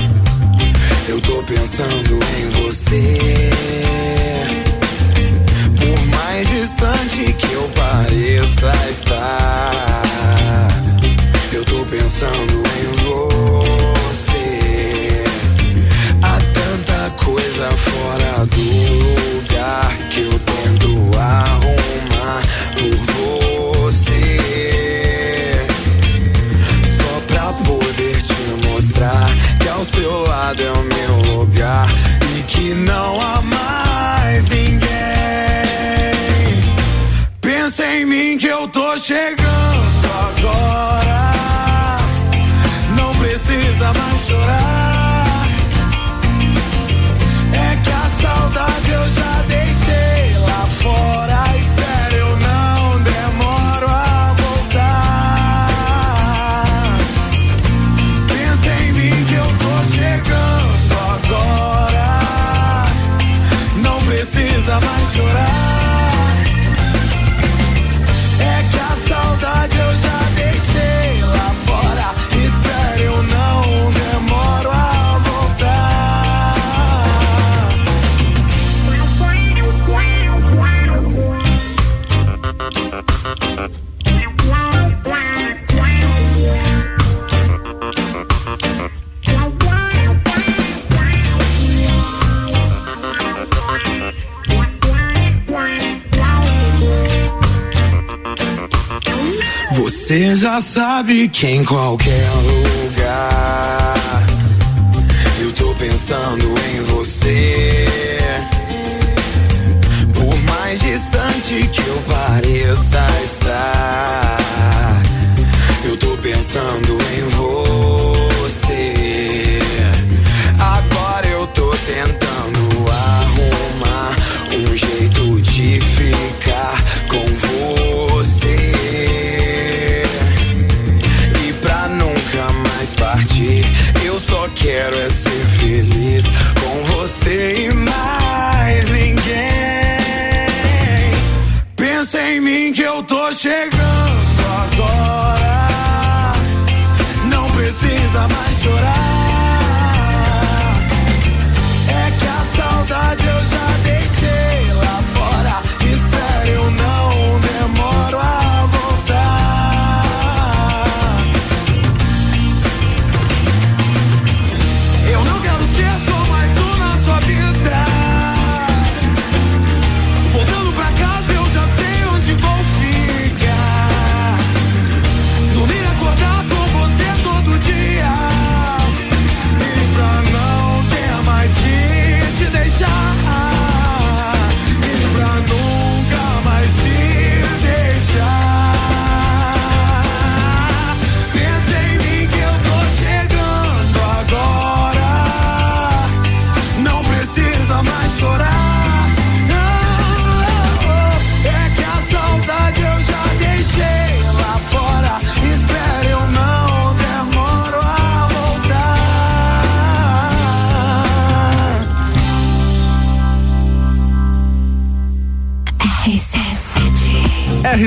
eu tô pensando em você. Por mais distante que eu pareça estar, eu tô pensando e que não há mais ninguém. Pensa em mim que eu tô chegando. Você já sabe que em qualquer lugar eu tô pensando em você. Por mais distante que eu pareça estar, eu tô pensando em você. Já deixei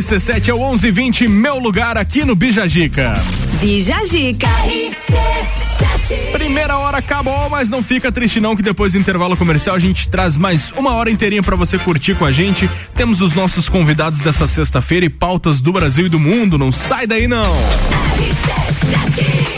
RC7 é o 1120, meu lugar aqui no Bijagica. Bijagica. Primeira hora acabou, mas não fica triste não que depois do intervalo comercial a gente traz mais uma hora inteirinha para você curtir com a gente. Temos os nossos convidados dessa sexta-feira e pautas do Brasil e do mundo. Não sai daí não.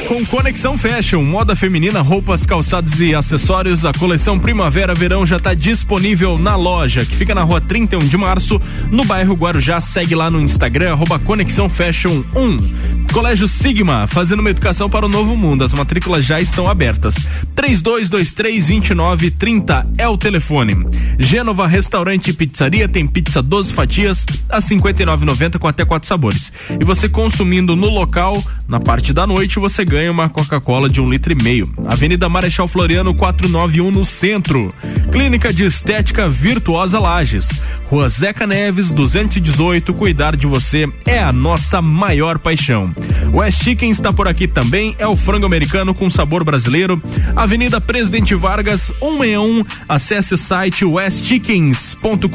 Com Conexão Fashion, moda feminina, roupas, calçados e acessórios, a coleção Primavera-Verão já está disponível na loja, que fica na rua 31 de março, no bairro Guarujá. Segue lá no Instagram, arroba Conexão Fashion 1. Colégio Sigma, fazendo uma educação para o novo mundo. As matrículas já estão abertas. 3223-2930 é o telefone. Gênova Restaurante e Pizzaria tem pizza 12 fatias a 59,90 com até quatro sabores. E você consumindo no local, na parte da noite, você ganha uma Coca-Cola de um litro e meio. Avenida Marechal Floriano 491 no centro. Clínica de Estética Virtuosa Lages. Rua Zeca Neves 218. Cuidar de você é a nossa maior paixão. West Chicken está por aqui também. É o frango americano com sabor brasileiro. Avenida Presidente Vargas 161. Acesse o site westchickens.com.br.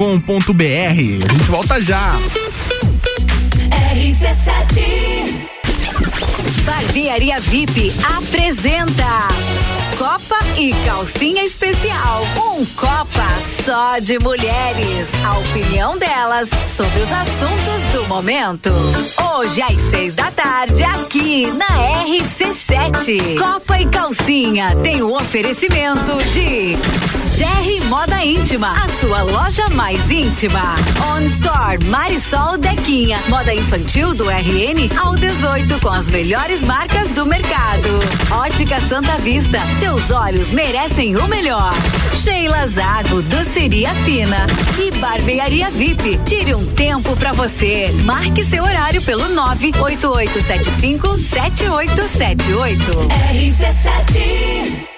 A gente volta já. RC7 Barbearia VIP apresenta Copa e Calcinha Especial. Um Copa só de mulheres. A opinião delas sobre os assuntos do momento. Hoje às seis da tarde, aqui na RC7. Copa e Calcinha tem o oferecimento de GR Moda Íntima, a sua loja mais íntima. On Store Marisol Dequinha, moda infantil do RN ao 18 com as melhores marcas do mercado. Ótica Santa Vista, seu Seus olhos merecem o melhor. Sheila Zago, doceria fina e barbearia VIP. Tire um tempo pra você. Marque seu horário pelo 98875 7878. RC7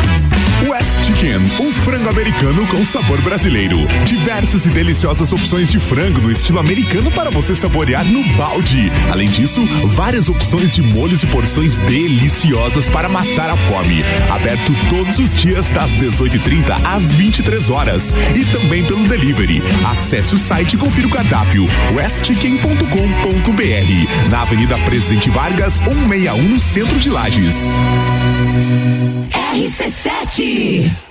West Chicken, um frango americano com sabor brasileiro. Diversas e deliciosas opções de frango no estilo americano para você saborear no balde. Além disso, várias opções de molhos e porções deliciosas para matar a fome. Aberto todos os dias das 18:30 às 23 horas e também pelo delivery. Acesse o site e confira o cardápio westchicken.com.br na Avenida Presidente Vargas 161 no centro de Lages. RC7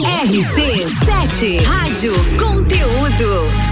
RC7 Rádio Conteúdo.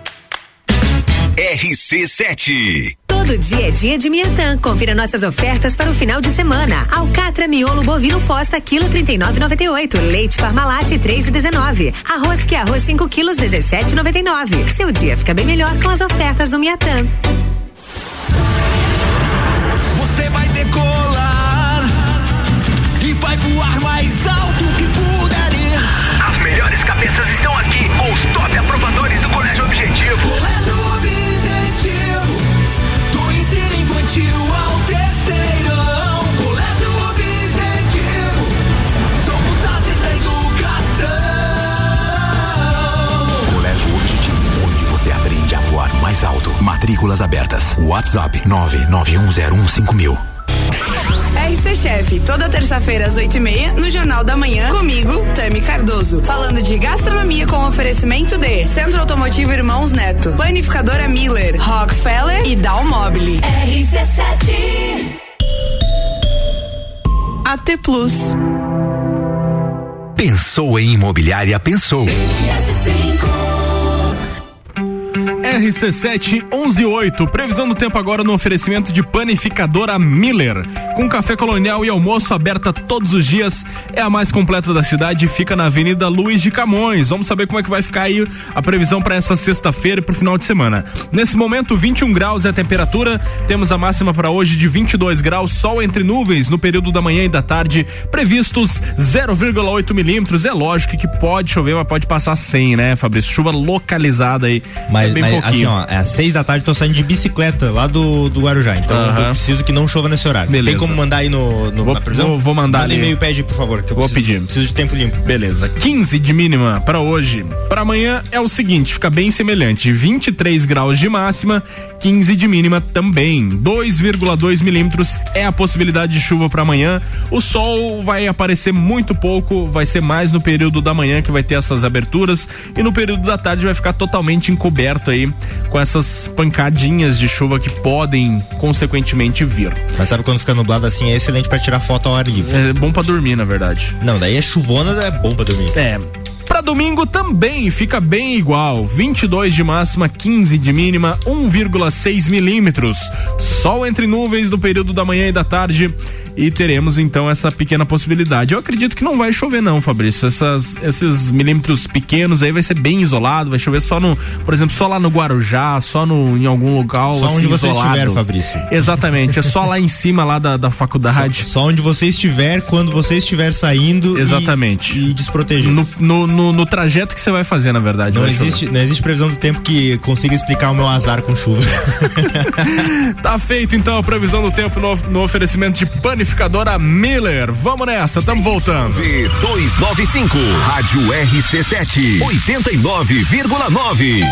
RC7. Todo dia é dia de Miatã. Confira nossas ofertas para o final de semana. Alcatra miolo bovino posta quilo 39,98. Leite Parmalat 3,19. Arroz que é arroz 5 quilos 17,99. Seu dia fica bem melhor com as ofertas do Miatã. Você vai decolar e vai voar mais Matrículas abertas. WhatsApp 991015000. RC Chef, toda terça-feira às oito e meia, no Jornal da Manhã, comigo, Tami Cardoso. Falando de gastronomia com oferecimento de Centro Automotivo Irmãos Neto, Planificadora Miller, Rockefeller e Dalmobile. RC7 AT Plus. Pensou em imobiliária, pensou. RC7 118. Previsão do tempo agora no oferecimento de panificadora Miller. Com café colonial e almoço aberta todos os dias. É a mais completa da cidade e fica na Avenida Luiz de Camões. Vamos saber como é que vai ficar aí a previsão para essa sexta-feira e pro final de semana. Nesse momento, 21 graus é a temperatura. Temos a máxima para hoje de 22 graus, sol entre nuvens no período da manhã e da tarde. Previstos 0,8 milímetros. É lógico que pode chover, mas pode passar 100, né, Fabrício? Chuva localizada aí. Mas, é bem assim, ó, é às seis da tarde tô saindo de bicicleta lá do, do Guarujá. Então eu preciso que não chova nesse horário. Beleza. Tem como mandar aí no, no Vou- na previsão? vou- vou mandar Manda ali. e-mail pede, por favor. Que eu Vou preciso- pedir. Preciso de tempo limpo. Beleza. 15 de mínima para hoje. Para amanhã é o seguinte, fica bem semelhante. 23 graus de máxima, 15 de mínima também. 2,2 milímetros é a possibilidade de chuva para amanhã. O sol vai aparecer muito pouco, vai ser mais no período da manhã que vai ter essas aberturas e no período da tarde vai ficar totalmente encoberto aí com essas pancadinhas de chuva que podem consequentemente vir. Mas sabe quando fica nublado assim, é excelente pra tirar foto ao ar livre. É bom pra dormir, na verdade. Não, daí é chuvona, é bom pra dormir. É. Pra domingo também fica bem igual. 22 de máxima, 15 de mínima, 1,6 milímetros. Sol entre nuvens no período da manhã e da tarde. E teremos então essa pequena possibilidade. Eu acredito que não vai chover, não, Fabrício. Essas, esses milímetros pequenos aí vai ser bem isolado. Vai chover só no, por exemplo, só lá no Guarujá, só no, em algum local. Só assim, onde você isolado. estiver, Fabrício. Exatamente. É só lá em cima lá da, da faculdade. Só onde você estiver, quando você estiver saindo. e- Exatamente. E, desprotegido. No, no, no- no trajeto que você vai fazer, na verdade. Não chover. existe, não existe previsão do tempo que consiga explicar o meu azar com chuva. Tá feito então a previsão do tempo no, no oferecimento de panificadora Miller. Vamos nessa, estamos voltando. 295, Rádio RC7, 89,9.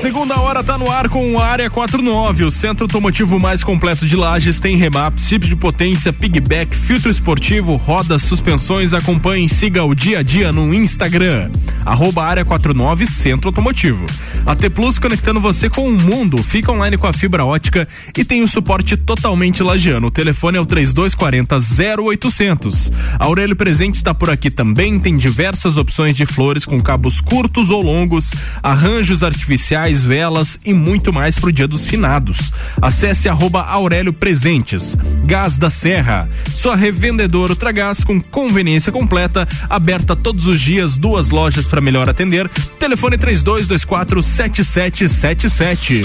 Segunda hora tá no ar com a Área 49, o centro automotivo mais completo de Lages, tem remap, chip de potência, pigback, filtro esportivo, rodas, suspensões, acompanhe e siga o dia a dia no Instagram, arroba Área 49 Centro Automotivo. A T Plus conectando você com o mundo, fica online com a fibra ótica e tem o suporte totalmente lagiano. O telefone é o 3240 0800. A Aurélio Presente está por aqui também, tem diversas opções de flores com cabos curtos ou longos, arranjos artificiais, velas e muito mais pro dia dos finados. Acesse arroba Aurélio Presentes. Gás da Serra, sua revendedora Ultragás com conveniência completa, aberta todos os dias, duas lojas para melhor atender. Telefone 3224 7777.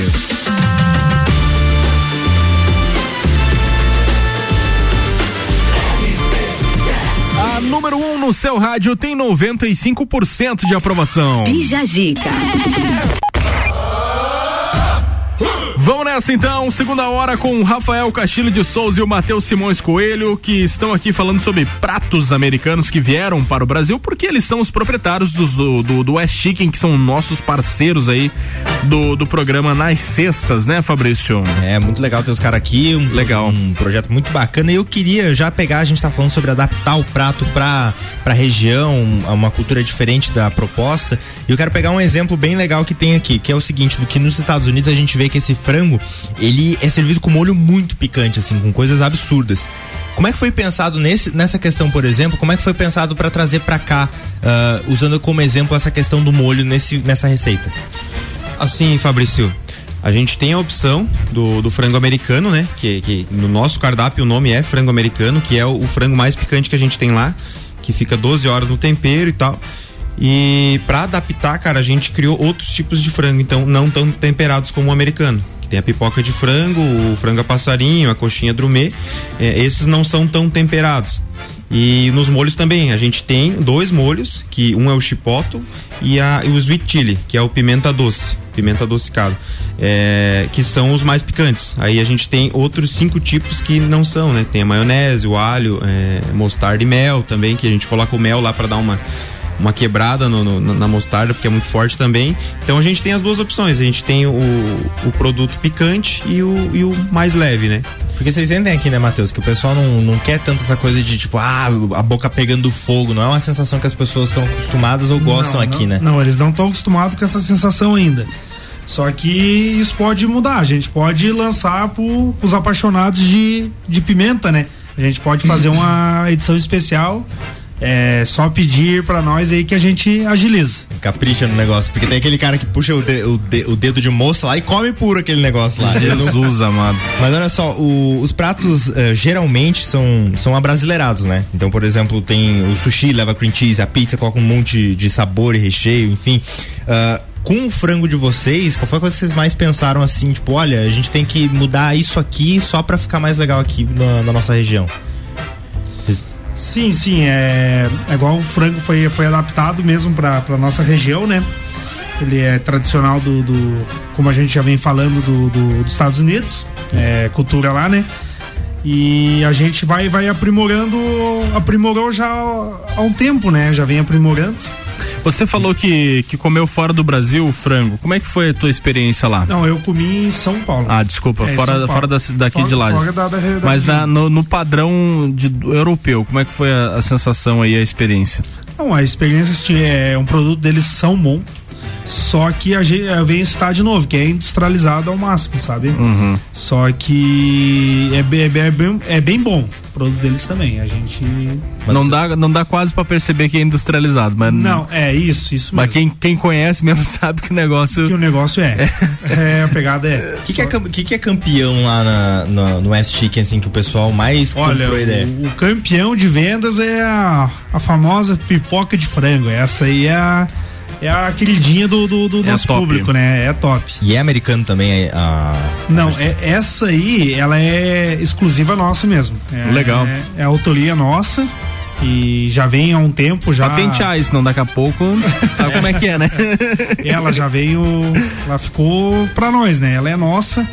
A número 1 um no seu rádio tem 95% de aprovação. Bija Gica. Vamos nessa então, segunda hora com o Rafael Castilho de Souza e o Matheus Simões Coelho, que estão aqui falando sobre pratos americanos que vieram para o Brasil, porque eles são os proprietários dos- do, do, West Chicken, que são nossos parceiros aí do, do programa Nas Sextas, né, Fabrício? É muito legal ter os caras aqui, um, legal. um projeto muito bacana. E eu queria já pegar, a gente tá falando sobre adaptar o prato pra, pra região, uma cultura diferente da proposta. E eu quero pegar um exemplo bem legal que tem aqui, que é o seguinte, do que nos Estados Unidos a gente vê que esse frango, ele é servido com molho muito picante, assim, com coisas absurdas. Como é que foi pensado nesse, nessa questão, por exemplo? Como é que foi pensado pra trazer pra cá, ah, usando como exemplo essa questão do molho nesse, nessa receita? Assim, Fabrício, a gente tem a opção do, do frango americano, né? Que, que no nosso cardápio o nome é frango americano, que é o, o frango mais picante que a gente tem lá, que fica 12 horas no tempero e tal. E pra adaptar, cara, a gente criou outros tipos de frango, então não tão temperados como o americano. Que tem a pipoca de frango, o frango a passarinho, a coxinha drumê. É, esses não são tão temperados. E nos molhos também, a gente tem dois molhos, que um é o chipotle e, a, e o sweet chili, que é o pimenta doce, pimenta adocicado, é, que são os mais picantes. Aí a gente tem outros cinco tipos que não são, né? Tem a maionese, o alho, é, mostarda e mel também, que a gente coloca o mel lá para dar uma uma quebrada no- no- na mostarda, porque é muito forte também. Então a gente tem as duas opções. A gente tem o, o produto picante e o, e o mais leve, né? Porque vocês entendem aqui, né, Matheus, que o pessoal não, não quer tanto essa coisa de tipo, ah, a boca pegando fogo. Não é uma sensação que as pessoas estão acostumadas ou gostam Não, aqui, não, né? Não, eles não estão acostumados com essa sensação ainda. Só que isso pode mudar. A gente pode lançar pro, pros apaixonados de, de pimenta, né? A gente pode fazer uma edição especial. É só pedir pra nós aí que a gente agiliza. Capricha no negócio. Porque tem aquele cara que puxa o, de- o de- o dedo de moça lá e come puro aquele negócio lá. Não- Jesus amado. Mas olha só, o- os pratos eh, geralmente são, são abrasileirados, né? Então, por exemplo, tem o sushi, leva cream cheese, a pizza coloca um monte de sabor e recheio, enfim. Ah, com o frango de vocês, qual foi a coisa que vocês mais pensaram assim? Tipo, olha, a gente tem que mudar isso aqui só pra ficar mais legal aqui na, na nossa região. Sim, sim, é, é igual o frango foi, foi adaptado mesmo para nossa região, né? Ele é tradicional do, do como a gente já vem falando, do, do- dos Estados Unidos, é cultura lá, né? E a gente vai, vai aprimorando, aprimorou já há um tempo, né? Já vem aprimorando. Você falou que, que comeu fora do Brasil o frango. Como é que foi a tua experiência lá? Não, eu comi em São Paulo. Ah, desculpa, É, fora, fora da, daqui Fora- de Lages. fora da- da- da Mas na- no, no padrão de, europeu, como é que foi a, a sensação aí, a experiência? Não, a experiência tinha- é um produto deles são bom. Só que a gente vem citar de novo, que é industrializado ao máximo, sabe? Uhum. Só que é, bem- é, bem- é bem, é bem bom o produto deles também. A gente. Não dá, não dá quase pra perceber que é industrializado, mas. Não, é isso, isso Mas quem, quem conhece mesmo sabe que o negócio. Que o negócio é. É, a pegada é. O que, que, é, que, que é campeão lá na, no, no West Chicken, assim, que o pessoal mais Olha, comprou a ideia? o, o campeão de vendas é a, a famosa pipoca de frango. Essa aí é a, é a queridinha do, do, do É a nosso top. público, né? É top. E é americano também é a. Não, é, essa aí, ela é exclusiva nossa mesmo. É, Legal. É, é autoria nossa e já vem há um tempo já. Patentear isso, não daqui a pouco. Sabe como é que é, né? Ela já veio, ela ficou pra nós, né? Ela é nossa.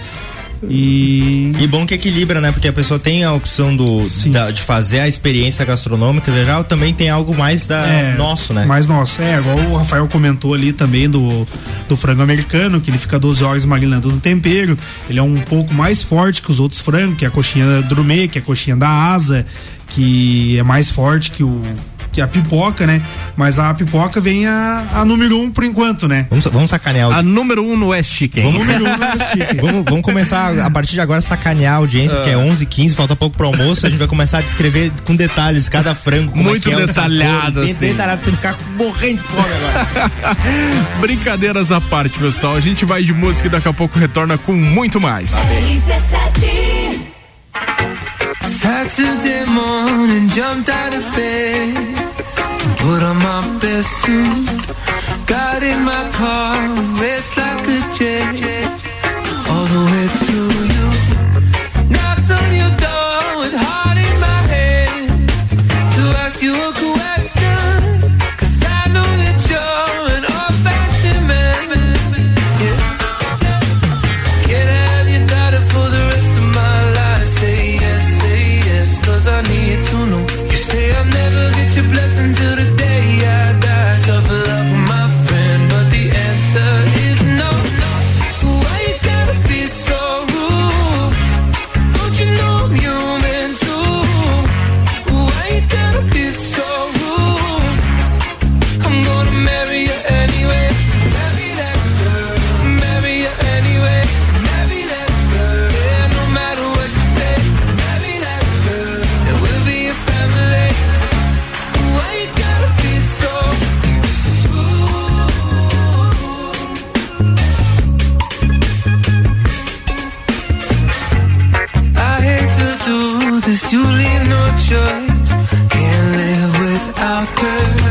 E. E bom que equilibra, né? Porque a pessoa tem a opção do, da- de fazer a experiência gastronômica geral, também tem algo mais da É, nosso, né? Mais nosso. É, igual o Rafael comentou ali também do, do frango americano, que ele fica 12 horas marinando no tempero. Ele é um pouco mais forte que os outros frangos, que é a coxinha drumet, que é a coxinha da asa, que é mais forte que o que a pipoca, né? Mas a pipoca vem a, a número um por enquanto, né? Vamos, vamos sacanear o A número um no West Chicken. Vamos, vamos, vamos começar a partir de agora a sacanear a audiência, porque é 11 15 falta pouco pro almoço. A gente vai começar a descrever com detalhes cada frango. Como Muito é que é detalhado, sabor, bem assim. detalhado pra você ficar morrendo de fome agora. Brincadeiras à parte, pessoal. A gente vai de música e daqui a pouco retorna com muito mais. Saturday morning, jumped out of bed put on my best suit. Got in my car, raced like a jet all the way to this, you leave no choice. Can't live without her.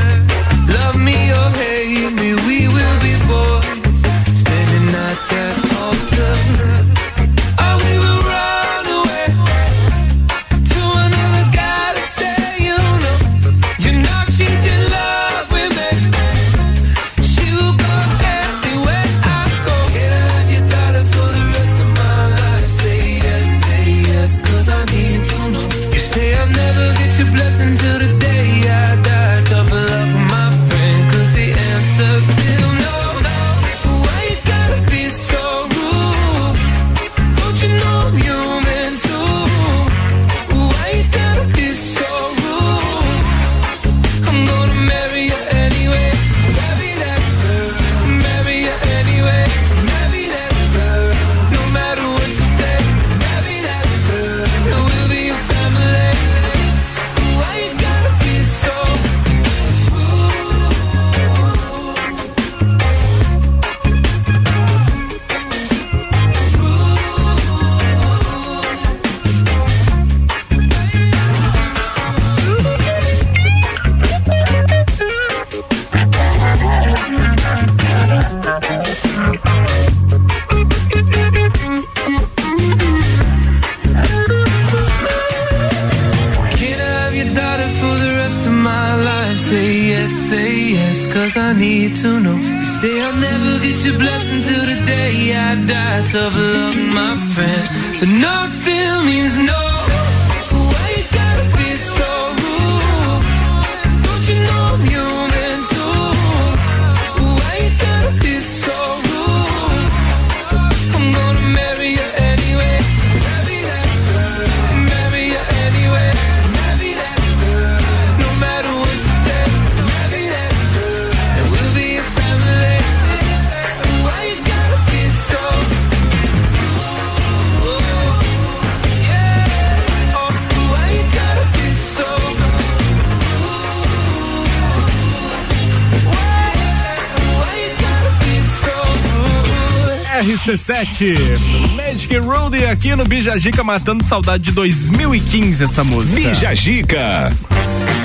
RC7, Magic Road aqui no Bijagica matando saudade de 2015 essa música. Bijagica.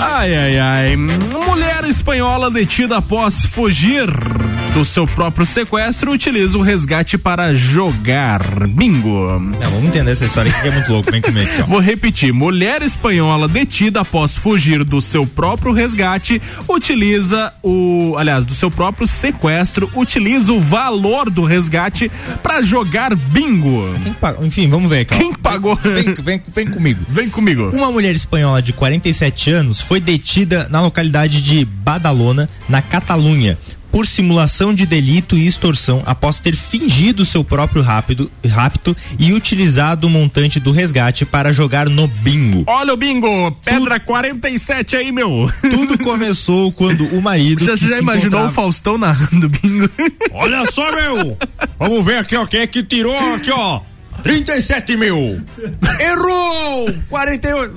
Ai, ai, ai. Mulher espanhola detida após fugir do seu próprio sequestro utiliza o resgate para jogar bingo. Não, vamos entender essa história aqui que é muito louco. Vem comigo ó. Vou repetir. Mulher espanhola detida após fugir do seu próprio resgate utiliza o, aliás, do seu próprio sequestro, utiliza o valor do resgate para jogar bingo. Enfim, vamos ver ó. Quem pagou? Vem, vem, vem comigo. Vem comigo. Uma mulher espanhola de 47 anos foi detida na localidade de Badalona, na Catalunha, por simulação de delito e extorsão após ter fingido seu próprio rápido, rapto e utilizado o montante do resgate para jogar no bingo. Olha o bingo, pedra 47 aí, meu. Tudo começou quando o marido. Já, que já se imaginou encontrava- o Faustão narrando bingo? Olha só, meu! Vamos ver aqui, ó, quem é que tirou aqui, ó. 37 mil! Errou! 48!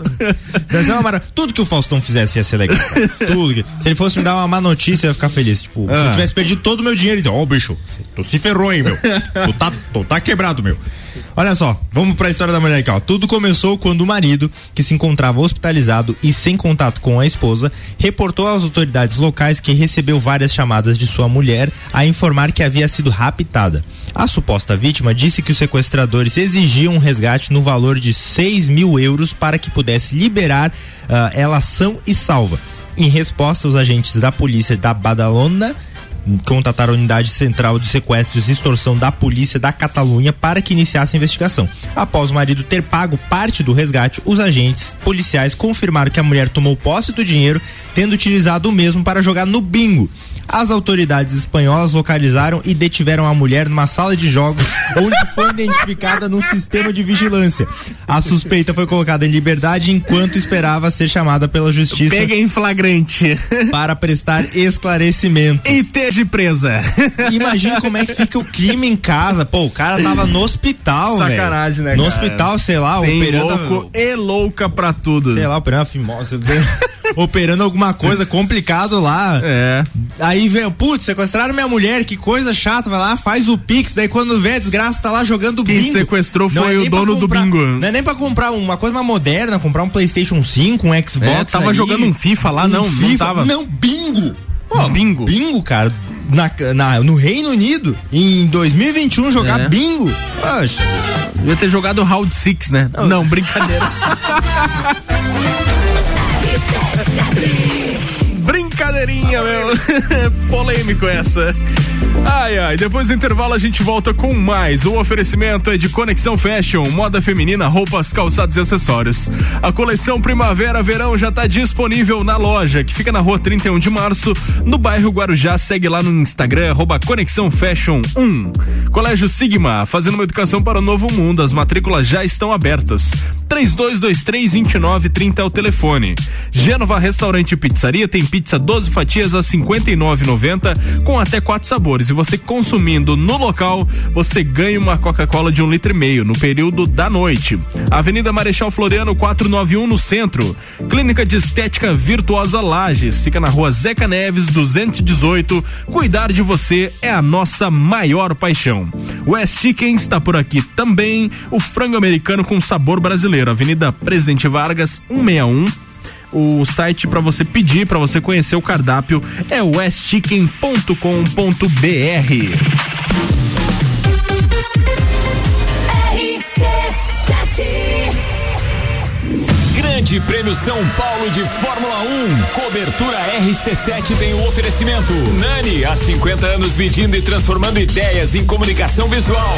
Mas não, Mara, tudo que o Faustão fizesse ia ser legal. cara. Tudo. que- Se ele fosse me dar uma má notícia, eu ia ficar feliz. Tipo, se Ah. eu tivesse perdido todo o meu dinheiro, ó, bicho, tu se ferrou, hein, meu? tu, tá, tu tá quebrado, meu. Olha só, vamos pra história da mulher aqui, ó. Tudo começou quando o marido, que se encontrava hospitalizado e sem contato com a esposa, reportou às autoridades locais que recebeu várias chamadas de sua mulher a informar que havia sido raptada. A suposta vítima disse que os sequestradores exigiam um resgate no valor de 6 mil euros para que pudesse liberar ah, ela são e salva. Em resposta, os agentes da polícia da Badalona contataram a unidade central de sequestros e extorsão da polícia da Catalunha para que iniciasse a investigação. Após o marido ter pago parte do resgate, os agentes policiais confirmaram que a mulher tomou posse do dinheiro, tendo utilizado o mesmo para jogar no bingo. As autoridades espanholas localizaram e detiveram a mulher numa sala de jogos onde foi identificada num sistema de vigilância. A suspeita foi colocada em liberdade enquanto esperava ser chamada pela justiça Pega em flagrante. para prestar esclarecimentos. E esteja presa. Imagina como é que fica o clima em casa. Pô, o cara tava no hospital, velho. Sacanagem, né, No cara? hospital, sei lá, Tem operando. louco e louca pra tudo. Sei lá, operando a fimose. operando alguma coisa complicado lá. É. Aí veio, putz, sequestraram minha mulher, que coisa chata, vai lá, faz o Pix, daí quando vê a desgraça, tá lá jogando Quem bingo. sequestrou Não foi é o dono do comprar- bingo. Não é nem pra comprar uma coisa mais moderna, comprar um Playstation 5, um Xbox É, tava ali, jogando um FIFA lá, não, não FIFA, tava. Não, bingo. Pô, bingo. Bingo, cara. Na, na- no Reino Unido, em 2021, jogar É. bingo. Poxa. Devia ter jogado Round 6, né? Não, brincadeira. Yes, yes, yes. Brincadeirinha, meu. Polêmico essa. Ai, ai, depois do intervalo a gente volta com mais. O oferecimento é de Conexão Fashion, moda feminina, roupas, calçados e acessórios. A coleção Primavera-Verão já está disponível na loja, que fica na rua 31 de março, no bairro Guarujá. Segue lá no Instagram, arroba Conexão Fashion 1. Colégio Sigma, fazendo uma educação para o novo mundo. As matrículas já estão abertas. 3223-2930 é o telefone. Gênova Restaurante e Pizzaria tem pizza 12 fatias a 59,90 com até quatro sabores. E você consumindo no local, você ganha uma Coca-Cola de um litro e meio no período da noite. Avenida Marechal Floriano 491 no centro. Clínica de Estética Virtuosa Lages. Fica na rua Zeca Neves 218. Cuidar de você é a nossa maior paixão. West Chicken está por aqui também. O frango americano com sabor brasileiro. Avenida Presidente Vargas 161. O site para você pedir, para você conhecer o cardápio é westchicken.com.br. Grande Prêmio São Paulo de Fórmula 1. Cobertura RC7 tem o oferecimento. Nani, há 50 anos medindo e transformando ideias em comunicação visual.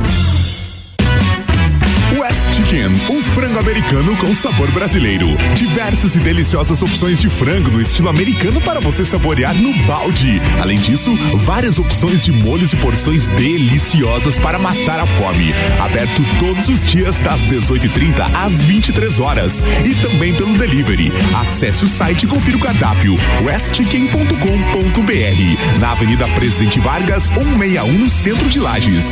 Chicken, um frango americano com sabor brasileiro. Diversas e deliciosas opções de frango no estilo americano para você saborear no balde. Além disso, várias opções de molhos e porções deliciosas para matar a fome. Aberto todos os dias das 18h30 às 23 horas e também pelo delivery. Acesse o site e confira o cardápio westchicken.com.br na Avenida Presidente Vargas, 161 no centro de Lages.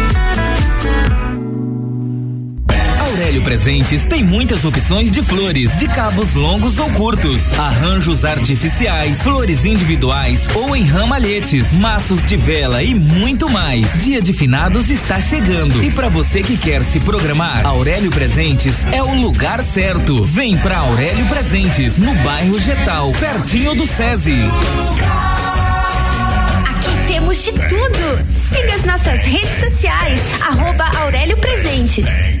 Aurélio Presentes tem muitas opções de flores, de cabos longos ou curtos, arranjos artificiais, flores individuais ou em ramalhetes, maços de vela e muito mais. Dia de finados está chegando e para você que quer se programar, Aurélio Presentes é o lugar certo. Vem pra Aurélio Presentes, no bairro Getal, pertinho do SESI. Aqui temos de tudo. Siga as nossas redes sociais, arroba Aurélio Presentes.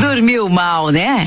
Dormiu mal, né?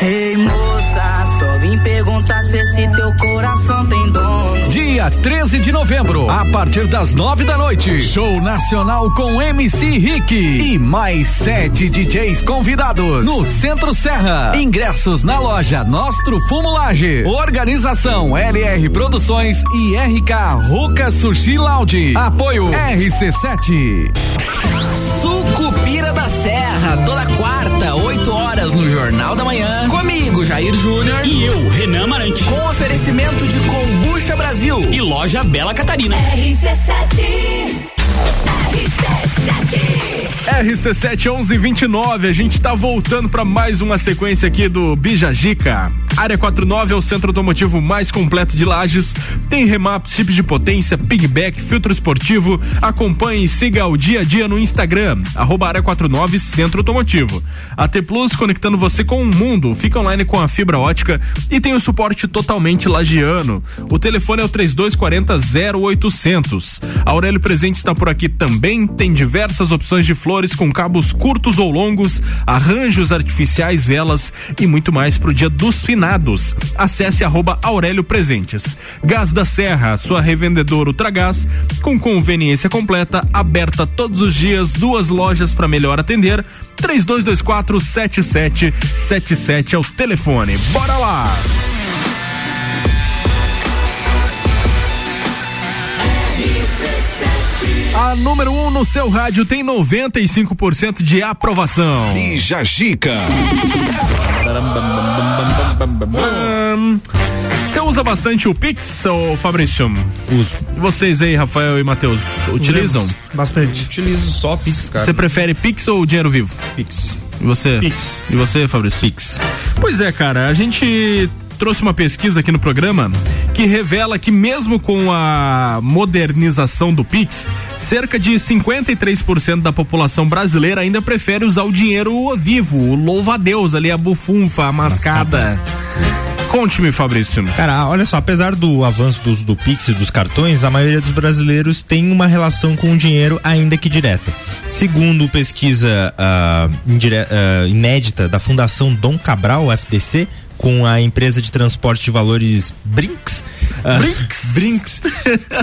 Ei moça, só vim perguntar se esse teu coração tem dono. Dia 13 de novembro, a partir das nove da noite, show nacional com MC Rick e mais sete DJs convidados no Centro Serra. Ingressos na loja Nostro Fumo Lages. Organização LR Produções e RK Ruca Sushi Lounge. Apoio RC7. Sucupira da Serra, toda quarta, 8 horas no Jornal da Manhã. Comigo, Jair Júnior. E eu, Renan Marante. Com oferecimento de Combucha Brasil. E loja Bela Catarina. RC7 1129, a gente tá voltando para mais uma sequência aqui do Bijagica. Área 49 é o centro automotivo mais completo de Lages. Tem remap, chip de potência, pigback, filtro esportivo. Acompanhe e siga o dia a dia no Instagram, arroba área 49 Centro Automotivo. A T Plus conectando você com o mundo. Fica online com a fibra ótica e tem o suporte totalmente lagiano. O telefone é o 3240 0800. A Aurélio Presente está por aqui também. Tem diversas opções de flores com cabos curtos ou longos, arranjos artificiais, velas e muito mais pro dia dos finados. Acesse arroba Aurélio Presentes. Gás da Serra, sua revendedora Ultragás, com conveniência completa, aberta todos os dias, duas lojas para melhor atender. 3224 7777 é o telefone. Bora lá! A número 1 um no seu rádio tem 95% de aprovação. Bija Gica. Você usa bastante o Pix, ou Fabrício? Uso. Vocês aí, Rafael e Matheus, utilizam? Usamos Bastante. Utilizo só Pix, cara. Você prefere Pix ou dinheiro vivo? Pix. E você? Pix. E você, Fabrício? Pix. Pois é, cara, a gente trouxe uma pesquisa aqui no programa que revela que mesmo com a modernização do Pix, cerca de 53% da população brasileira ainda prefere usar o dinheiro vivo, o louva-a-Deus ali, a bufunfa, a mascada. Conte-me, Fabrício. Cara, olha só, apesar do avanço do uso do Pix e dos cartões, a maioria dos brasileiros tem uma relação com o dinheiro, ainda que direta. Segundo pesquisa indire- ah, inédita da Fundação Dom Cabral, FDC, com a empresa de transporte de valores Brinks. ah, Brinks.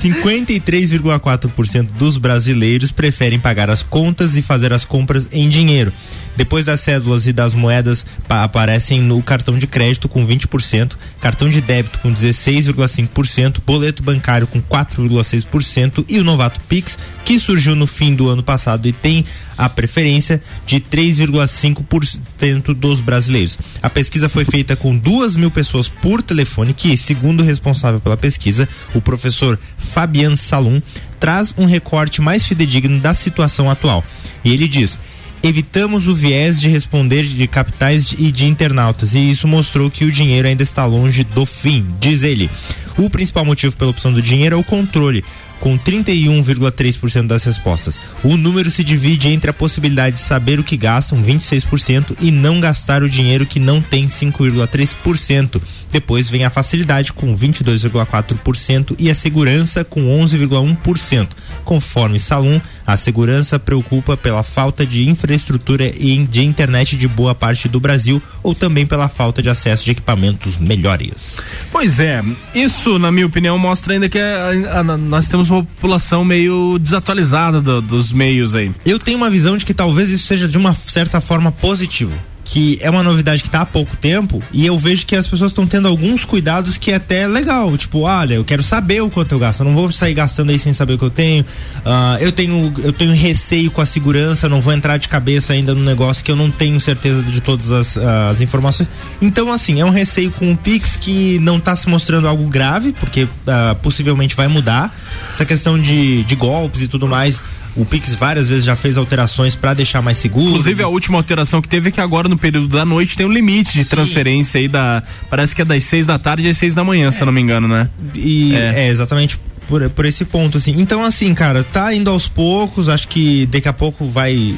53,4% dos brasileiros preferem pagar as contas e fazer as compras em dinheiro. Depois das cédulas e das moedas pa- aparecem no cartão de crédito com 20%, cartão de débito com 16,5%, boleto bancário com 4,6% e o Novato Pix, que surgiu no fim do ano passado e tem a preferência de 3,5% dos brasileiros. A pesquisa foi feita com duas mil pessoas por telefone, que, segundo o responsável pela pesquisa, o professor Fabian Salum, traz um recorte mais fidedigno da situação atual. E ele diz: evitamos o viés de responder de capitais e de internautas, e isso mostrou que o dinheiro ainda está longe do fim, diz ele. O principal motivo pela opção do dinheiro é o controle, com 31,3% das respostas. O número se divide entre a possibilidade de saber o que gastam, 26%, e não gastar o dinheiro que não tem, 5,3%. Depois vem a facilidade com 22,4% e a segurança com 11,1%. Conforme Salum, a segurança preocupa pela falta de infraestrutura e de internet de boa parte do Brasil ou também pela falta de acesso de equipamentos melhores. Pois é, isso, na minha opinião, mostra ainda que a- a- nós temos uma população meio desatualizada do- dos meios aí. Eu tenho uma visão de que talvez isso seja de uma certa forma positivo. Que é uma novidade que tá há pouco tempo e eu vejo que as pessoas estão tendo alguns cuidados que é até legal. Tipo, olha, eu quero saber o quanto eu gasto. Eu não vou sair gastando aí sem saber o que eu tenho. Ah, eu tenho. Eu tenho receio com a segurança, não vou entrar de cabeça ainda no negócio que eu não tenho certeza de todas as, as informações. Então, assim, é um receio com o Pix que não tá se mostrando algo grave, porque ah, possivelmente vai mudar. Essa questão de, de golpes e tudo mais. O Pix várias vezes já fez alterações para deixar mais seguro. Inclusive, a última alteração que teve é que agora no período da noite tem um limite de transferência aí da. Parece que é das seis da tarde às seis da manhã, se eu não me engano, né? E é, exatamente por, por esse ponto, assim. Então, assim, cara, tá indo aos poucos, acho que daqui a pouco vai.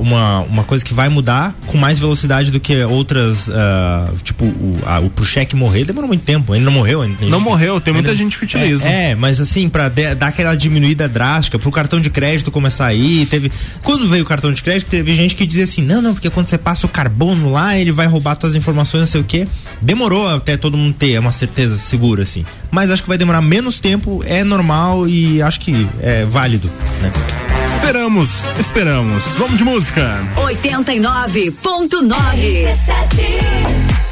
uma, uma coisa que vai mudar com mais velocidade do que outras, ah, tipo, o, a, o pro cheque morrer demorou muito tempo, ele não morreu. ainda Não morreu, tem muita ainda- gente que utiliza. É, é, mas assim, pra de- dar aquela diminuída drástica, pro cartão de crédito começar a ir, teve, quando veio o cartão de crédito, teve gente que dizia assim, não, não, porque quando você passa o carbono lá, ele vai roubar suas informações, não sei o quê. Demorou até todo mundo ter uma certeza segura, assim. Mas acho que vai demorar menos tempo, é normal e acho que é válido, né? Esperamos, esperamos. Vamos de música. 89.9.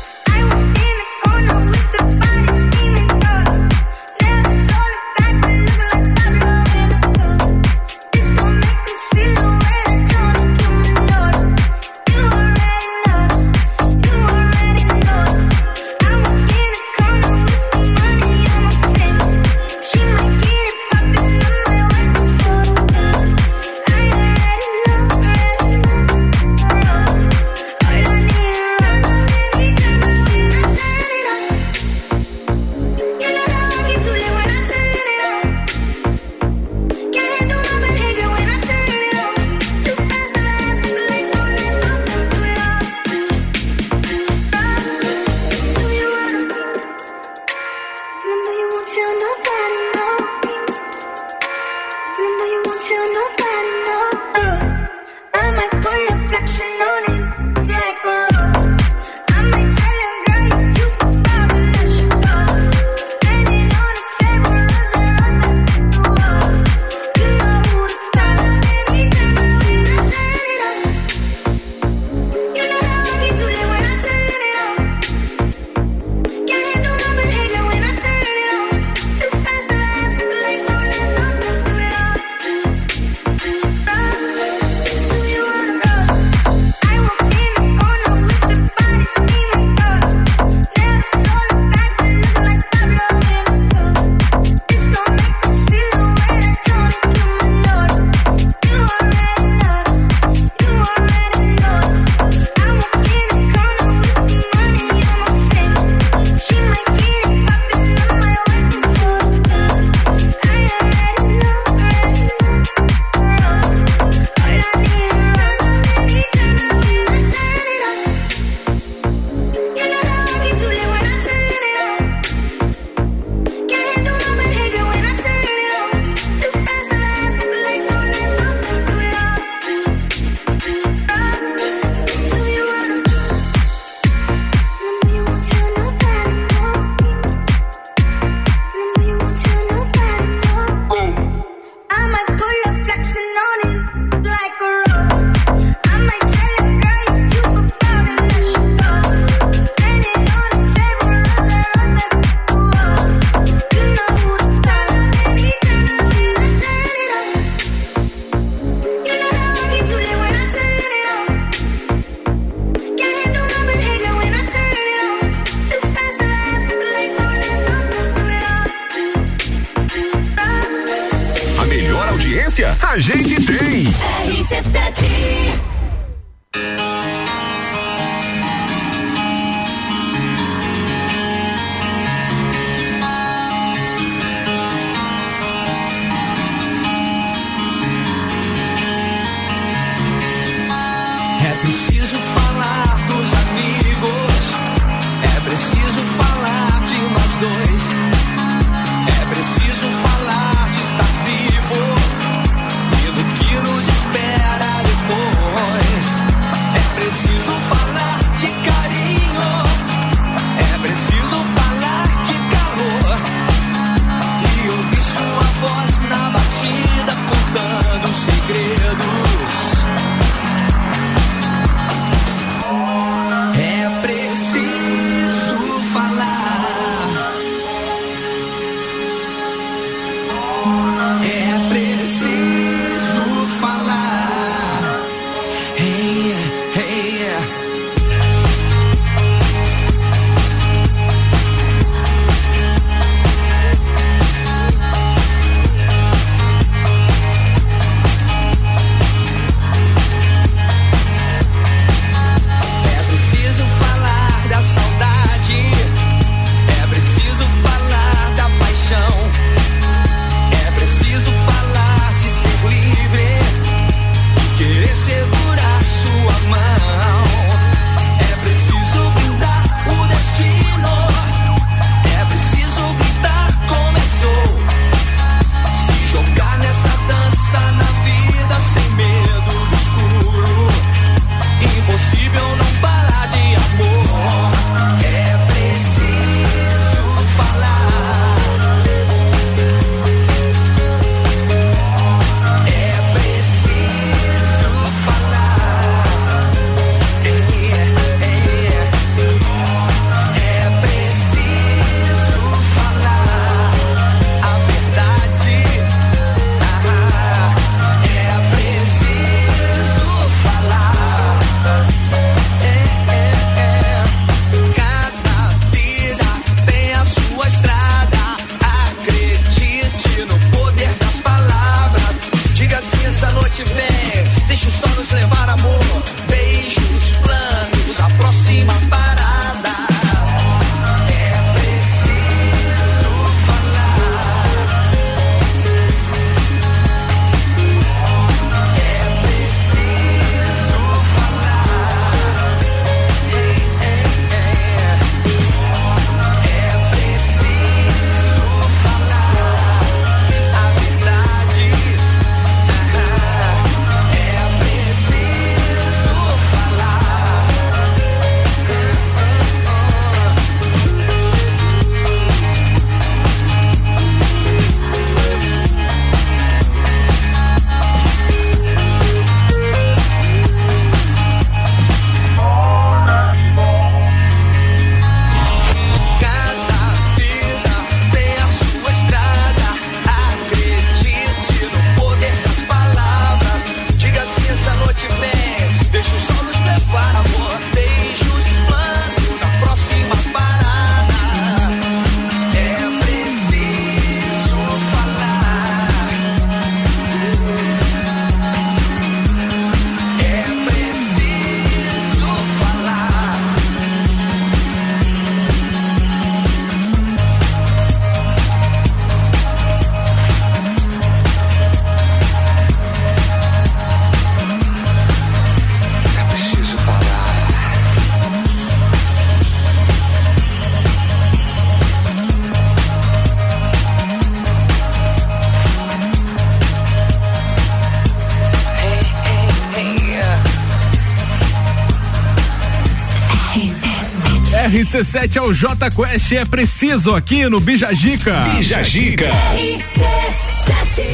RC7 é o J Quest, é preciso aqui no Bijagica. Bijagica.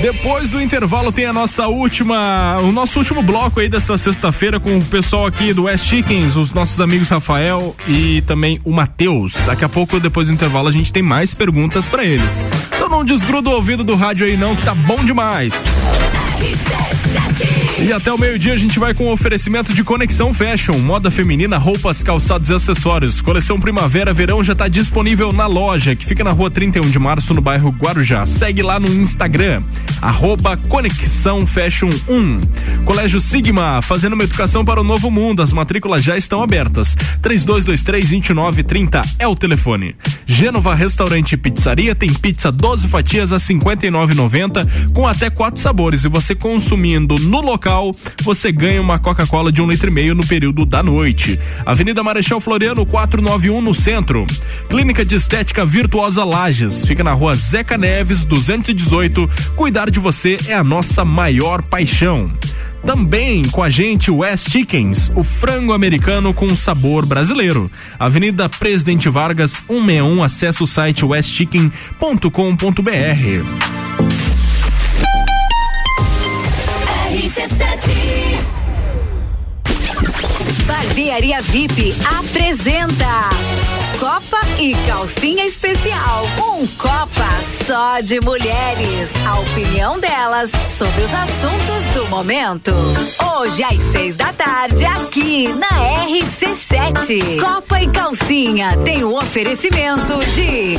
Depois do intervalo tem a nossa última, o nosso último bloco aí dessa sexta-feira com o pessoal aqui do West Chickens, os nossos amigos Rafael e também o Matheus. Daqui a pouco, depois do intervalo, a gente tem mais perguntas pra eles. Então não desgruda o ouvido do rádio aí não, que tá bom demais. E até o meio-dia a gente vai com o oferecimento de Conexão Fashion, moda feminina, roupas, calçados e acessórios. Coleção Primavera Verão já está disponível na loja, que fica na rua 31 de março, no bairro Guarujá. Segue lá no Instagram, arroba Conexão Fashion 1. Colégio Sigma, fazendo uma educação para o novo mundo. As matrículas já estão abertas. 3223-2930 é o telefone. Gênova Restaurante e Pizzaria tem pizza 12 fatias a 59,90 com até quatro sabores. E você consumindo no local, você ganha uma Coca-Cola de um litro e meio no período da noite. Avenida Marechal Floriano 491 no centro. Clínica de Estética Virtuosa Lages. Fica na rua Zeca Neves 218. Cuidar de você é a nossa maior paixão. Também com a gente West Chickens, o frango americano com sabor brasileiro. Avenida Presidente Vargas 161, acesse o site westchicken.com.br. Barbearia VIP apresenta Copa e Calcinha Especial. Um Copa só de mulheres. A opinião delas sobre os assuntos do momento. Hoje às seis da tarde, aqui na RC7. Copa e Calcinha tem o oferecimento de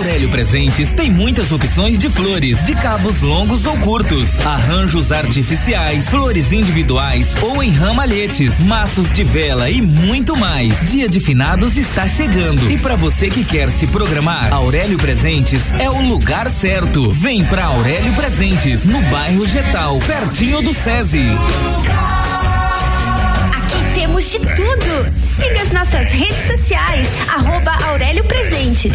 Aurélio Presentes tem muitas opções de flores, de cabos longos ou curtos, arranjos artificiais, flores individuais ou em ramalhetes, maços de vela e muito mais. Dia de finados está chegando e para você que quer se programar, Aurélio Presentes é o lugar certo. Vem pra Aurélio Presentes, no bairro Getal, pertinho do SESI. Aqui temos de tudo. Siga as nossas redes sociais, arroba Aurélio Presentes.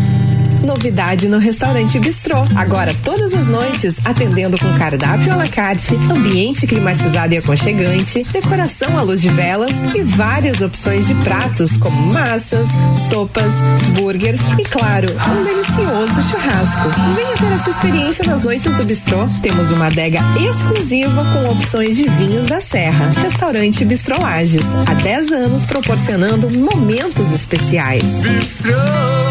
Novidade no restaurante Bistrô. Agora todas as noites, atendendo com cardápio à la carte, ambiente climatizado e aconchegante, decoração à luz de velas e várias opções de pratos como massas, sopas, burgers e, claro, um delicioso churrasco. Venha ter essa experiência nas noites do Bistrô. Temos uma adega exclusiva com opções de vinhos da Serra. Restaurante Bistrô Lages. Há 10 anos proporcionando momentos especiais. Descobrindo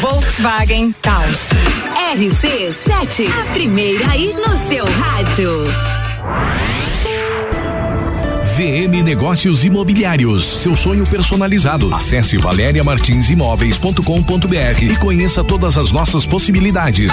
Volkswagen Taos. RC7, a primeira aí no seu rádio. VM Negócios Imobiliários, seu sonho personalizado. Acesse valeriamartinsimóveis.com.br e conheça todas as nossas possibilidades.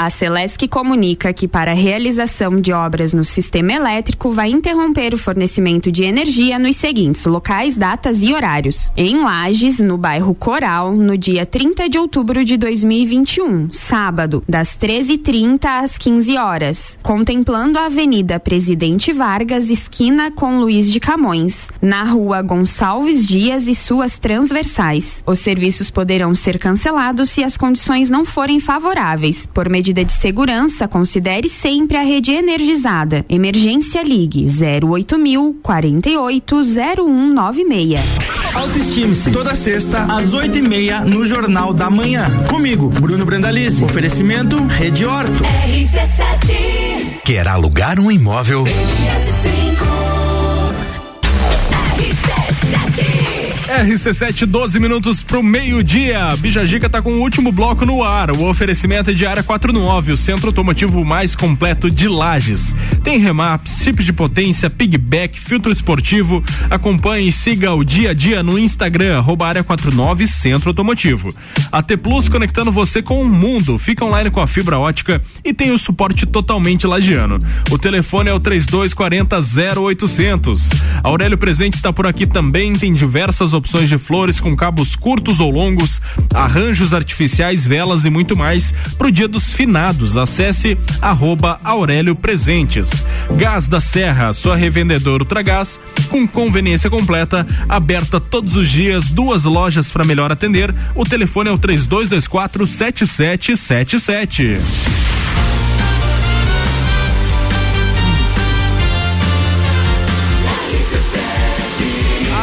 A Celesc comunica que para a realização de obras no sistema elétrico vai interromper o fornecimento de energia nos seguintes locais, datas e horários. Em Lages, no bairro Coral, no dia 30 de outubro de 2021, sábado, das 13h30 às 15 horas, contemplando a Avenida Presidente Vargas, esquina com Luiz de Camões, na Rua Gonçalves Dias e suas transversais. Os serviços poderão ser cancelados se as condições não forem favoráveis, por medida de segurança, considere sempre a rede energizada. Emergência Ligue 08000 480196. Autoestime-se. Toda sexta, às oito e meia, no Jornal da Manhã. Comigo, Bruno Brandalize. Oferecimento Rede Horto. RC7. Quer alugar um imóvel? RC7, 12 minutos pro meio-dia. Bijagica tá com o último bloco no ar. O oferecimento é de área 49, o centro automotivo mais completo de Lages. Tem remaps, chip de potência, pigback, filtro esportivo. Acompanhe e siga o dia a dia no Instagram, arroba área 49 Centro Automotivo. A T Plus conectando você com o mundo. Fica online com a fibra ótica e tem o suporte totalmente lagiano. O telefone é o 3240 0800. Aurélio Presente está por aqui também, tem diversas opções de flores com cabos curtos ou longos, arranjos artificiais, velas e muito mais pro dia dos finados. Acesse arroba Aurélio Presentes. Gás da Serra, sua revendedora Ultragás, com conveniência completa, aberta todos os dias, duas lojas para melhor atender. O telefone é o 3224 7777.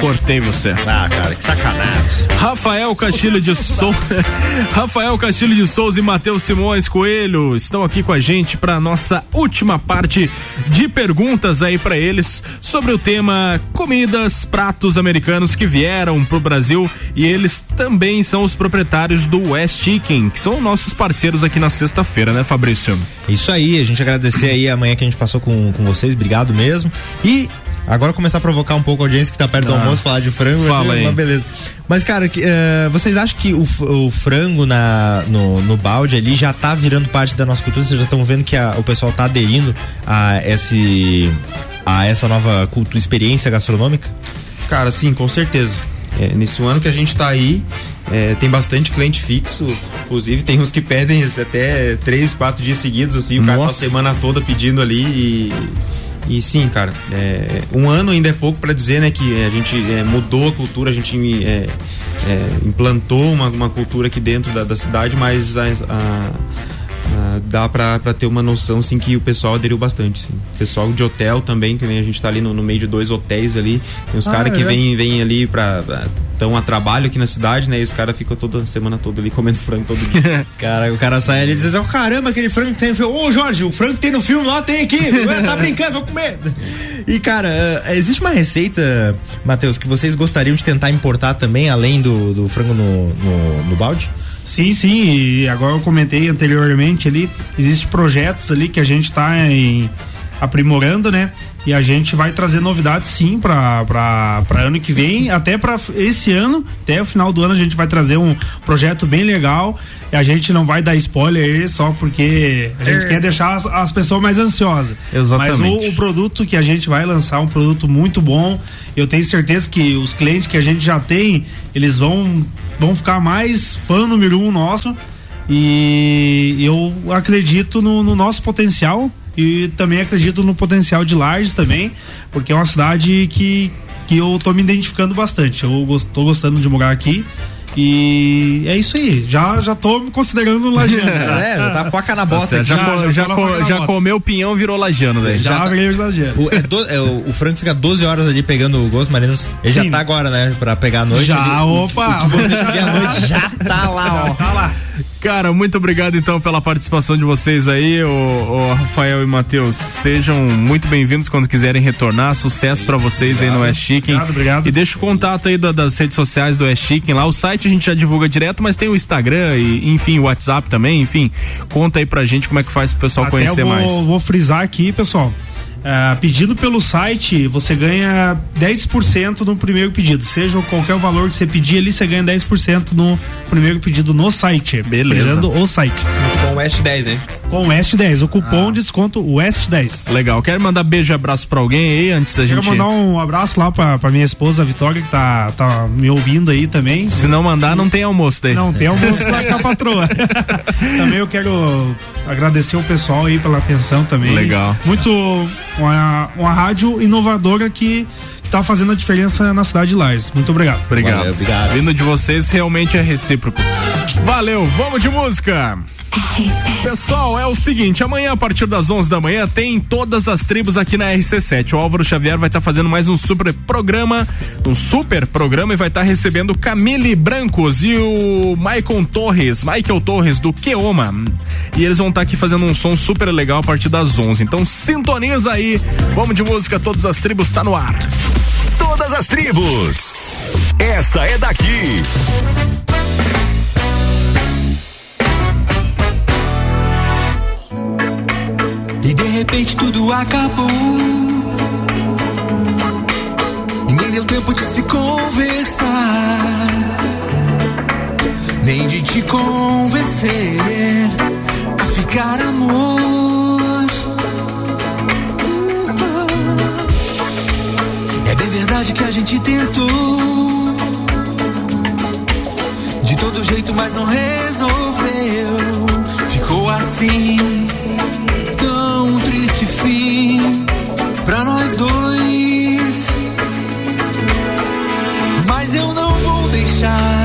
Cortei você. Ah, cara, que sacanagem. Rafael Castilho de Souza, Rafael Castilho de Souza e Matheus Simões Coelho estão aqui com a gente para nossa última parte de perguntas aí para eles sobre o tema comidas, pratos americanos que vieram pro Brasil e eles também são os proprietários do West Chicken, que são nossos parceiros aqui na sexta-feira, né, Fabrício? Isso aí, a gente agradecer aí a manhã que a gente passou com, com vocês, obrigado mesmo. E Agora começar a provocar um pouco a audiência que tá perto do Ah. almoço, falar de frango, vai Fala ser aí. uma beleza. Mas, cara, que, eh, vocês acham que o, o frango na, no, no balde ali já tá virando parte da nossa cultura? Vocês já estão vendo que a- o pessoal tá aderindo a, esse, a essa nova cultura, experiência gastronômica? Cara, sim, com certeza. É, nesse ano que a gente tá aí, é, tem bastante cliente fixo. Inclusive, tem uns que pedem até três, quatro dias seguidos, assim, o cara tá a Nossa. semana toda pedindo ali e. E sim, cara, é, um ano ainda é pouco para dizer, né, que a gente é, mudou a cultura, a gente é, é, implantou uma, uma cultura aqui dentro da, da cidade, mas a- a- dá pra, pra ter uma noção, sim, que o pessoal aderiu bastante, sim. Pessoal de hotel também, que a gente tá ali no, no meio de dois hotéis ali, tem os Ah, caras que é? vêm vem ali pra, pra- tão a trabalho aqui na cidade, né, e os caras ficam toda semana toda ali comendo frango todo dia. Cara, o cara sai ali e diz: oh, caramba, aquele frango que tem no filme. Ô, Jorge, o frango que tem no filme lá tem aqui. Ué, tá brincando, vou comer. E, cara, eh, existe uma receita, Matheus, que vocês gostariam de tentar importar também, além do, do frango no, no, no balde? Sim, sim, e agora eu comentei anteriormente ali, existem projetos ali que a gente está aprimorando, né? E a gente vai trazer novidades sim para ano que vem, até para esse ano, até o final do ano a gente vai trazer um projeto bem legal. E a gente não vai dar spoiler aí só porque a gente É. quer deixar as, as pessoas mais ansiosas. Exatamente. Mas o, o produto que a gente vai lançar é um produto muito bom. Eu tenho certeza que os clientes que a gente já tem, eles vão, vão ficar mais fã número um nosso. E eu acredito no, no nosso potencial e também acredito no potencial de Lages também, porque é uma cidade que, que eu tô me identificando bastante. Eu tô gostando de morar aqui. E é isso aí. Já, já tô me considerando lagiano. É, já tá faca na bota certo, aqui. já, já, na co- já bota. comeu o pinhão, virou lagiano, velho. Já tá- virei lagiano. O, é do- é, o, o frango fica 12 horas ali pegando o gosto, Marino. Ele já Sim. tá agora, né? Pra pegar a noite. Já, Ele- o- opa. O, que vocês pedir à noite já tá lá, ó. Tá lá. Cara, muito obrigado então pela participação de vocês aí, o, o Rafael e Matheus. Sejam muito bem-vindos quando quiserem retornar. Sucesso pra vocês aí no West Chicken. Obrigado, obrigado. E deixa o contato aí da- das redes sociais do West Chicken lá. O site a gente já divulga direto, mas tem o Instagram e, enfim, o WhatsApp também. Enfim, conta aí pra gente como é que faz pro pessoal Até conhecer eu vou, mais. vou frisar aqui, pessoal. É, pedido pelo site, você ganha 10% no primeiro pedido. Seja qualquer valor que você pedir ali, você ganha 10% no primeiro pedido no site. Beleza. O site. Com o West 10, né? Com o West 10, o cupom Ah. de desconto West 10. Legal. Quero mandar beijo e abraço pra alguém aí antes da Quero gente. mandar um abraço lá pra, pra minha esposa, a Vitória, que tá, tá me ouvindo aí também. Se não mandar, não tem almoço daí. Não, tem almoço lá com a patroa. também eu quero agradecer o pessoal aí pela atenção também. Legal. Muito uma, uma rádio inovadora que, que tá fazendo a diferença na cidade de Lages. Muito obrigado. Obrigado. Valeu, obrigado. Vindo de vocês realmente é recíproco. Valeu, vamos de música. Pessoal, é o seguinte, amanhã a partir das 11 da manhã tem todas as tribos aqui na RC7. O Álvaro Xavier vai estar fazendo mais um super programa, um super programa e vai estar recebendo Camille Brancos e o Michael Torres, Michael Torres do Keoma. E eles vão estar aqui fazendo um som super legal a partir das 11. Então sintoniza aí. Vamos de música, todas as tribos tá no ar. Todas as tribos. Essa é daqui. Repente tudo acabou. E nem deu tempo de se conversar. Nem de te convencer a ficar amor. É bem verdade que a gente tentou. De todo jeito, mas não resolveu. Ficou assim pra nós dois. Mas eu não vou deixar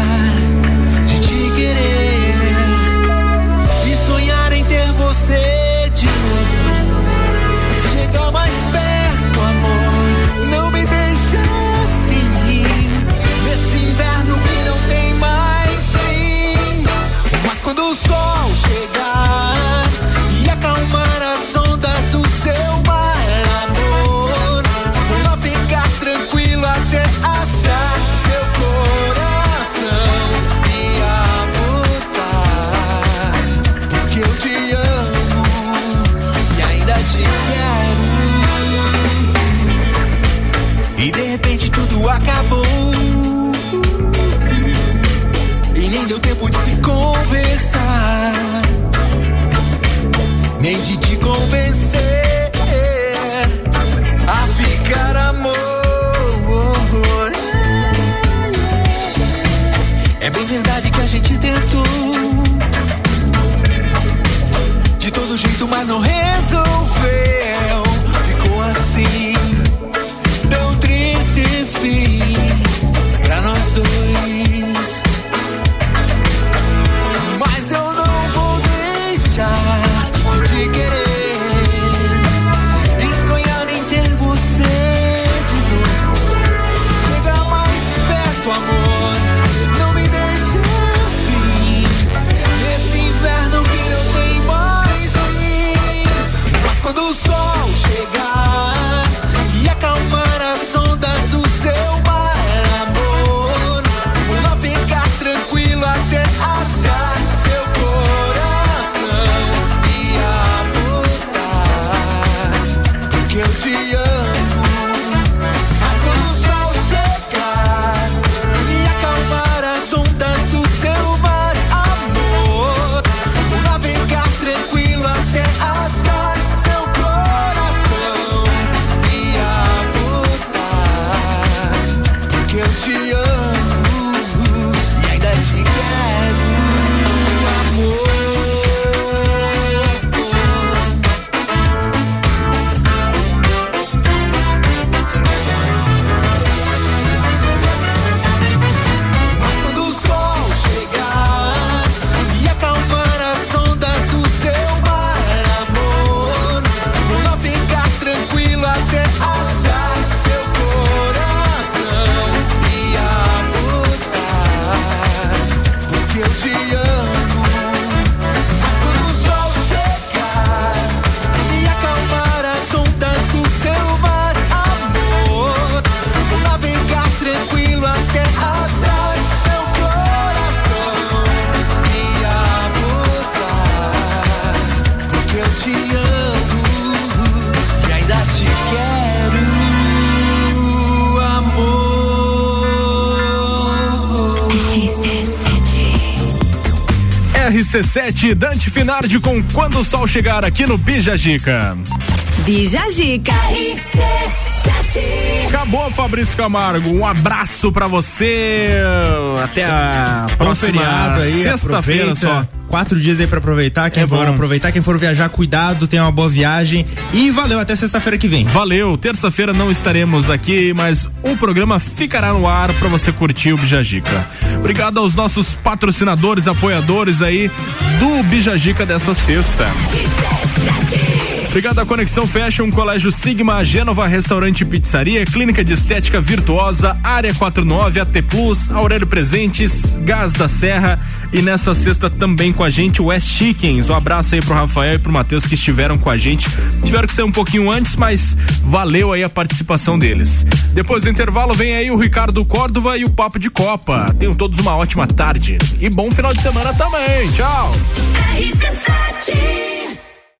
RC7 Dante Finardi com Quando o Sol Chegar aqui no Bija Gica. Bija Gica. Acabou, Fabrício Camargo. Um abraço pra você. Até a Bom próxima sexta-feira só. Quatro dias aí pra aproveitar. Quem É for bom. aproveitar, quem for viajar, cuidado, tenha uma boa viagem. E valeu, até sexta-feira que vem. Valeu, terça-feira não estaremos aqui, mas o programa ficará no ar pra você curtir o Bijagica. Obrigado aos nossos patrocinadores, apoiadores aí do Bijagica dessa sexta. Obrigado à Conexão Fashion, Colégio Sigma, Gênova, Restaurante e Pizzaria, Clínica de Estética Virtuosa, Área 49, AT Plus, Aurélio Presentes, Gás da Serra e nessa sexta também com a gente o West Chickens. Um abraço aí pro Rafael e pro Matheus que estiveram com a gente. Tiveram que ser um pouquinho antes, mas valeu aí a participação deles. Depois do intervalo vem aí o Ricardo Córdova e o Papo de Copa. Tenham todos uma ótima tarde e bom final de semana também. Tchau. RC7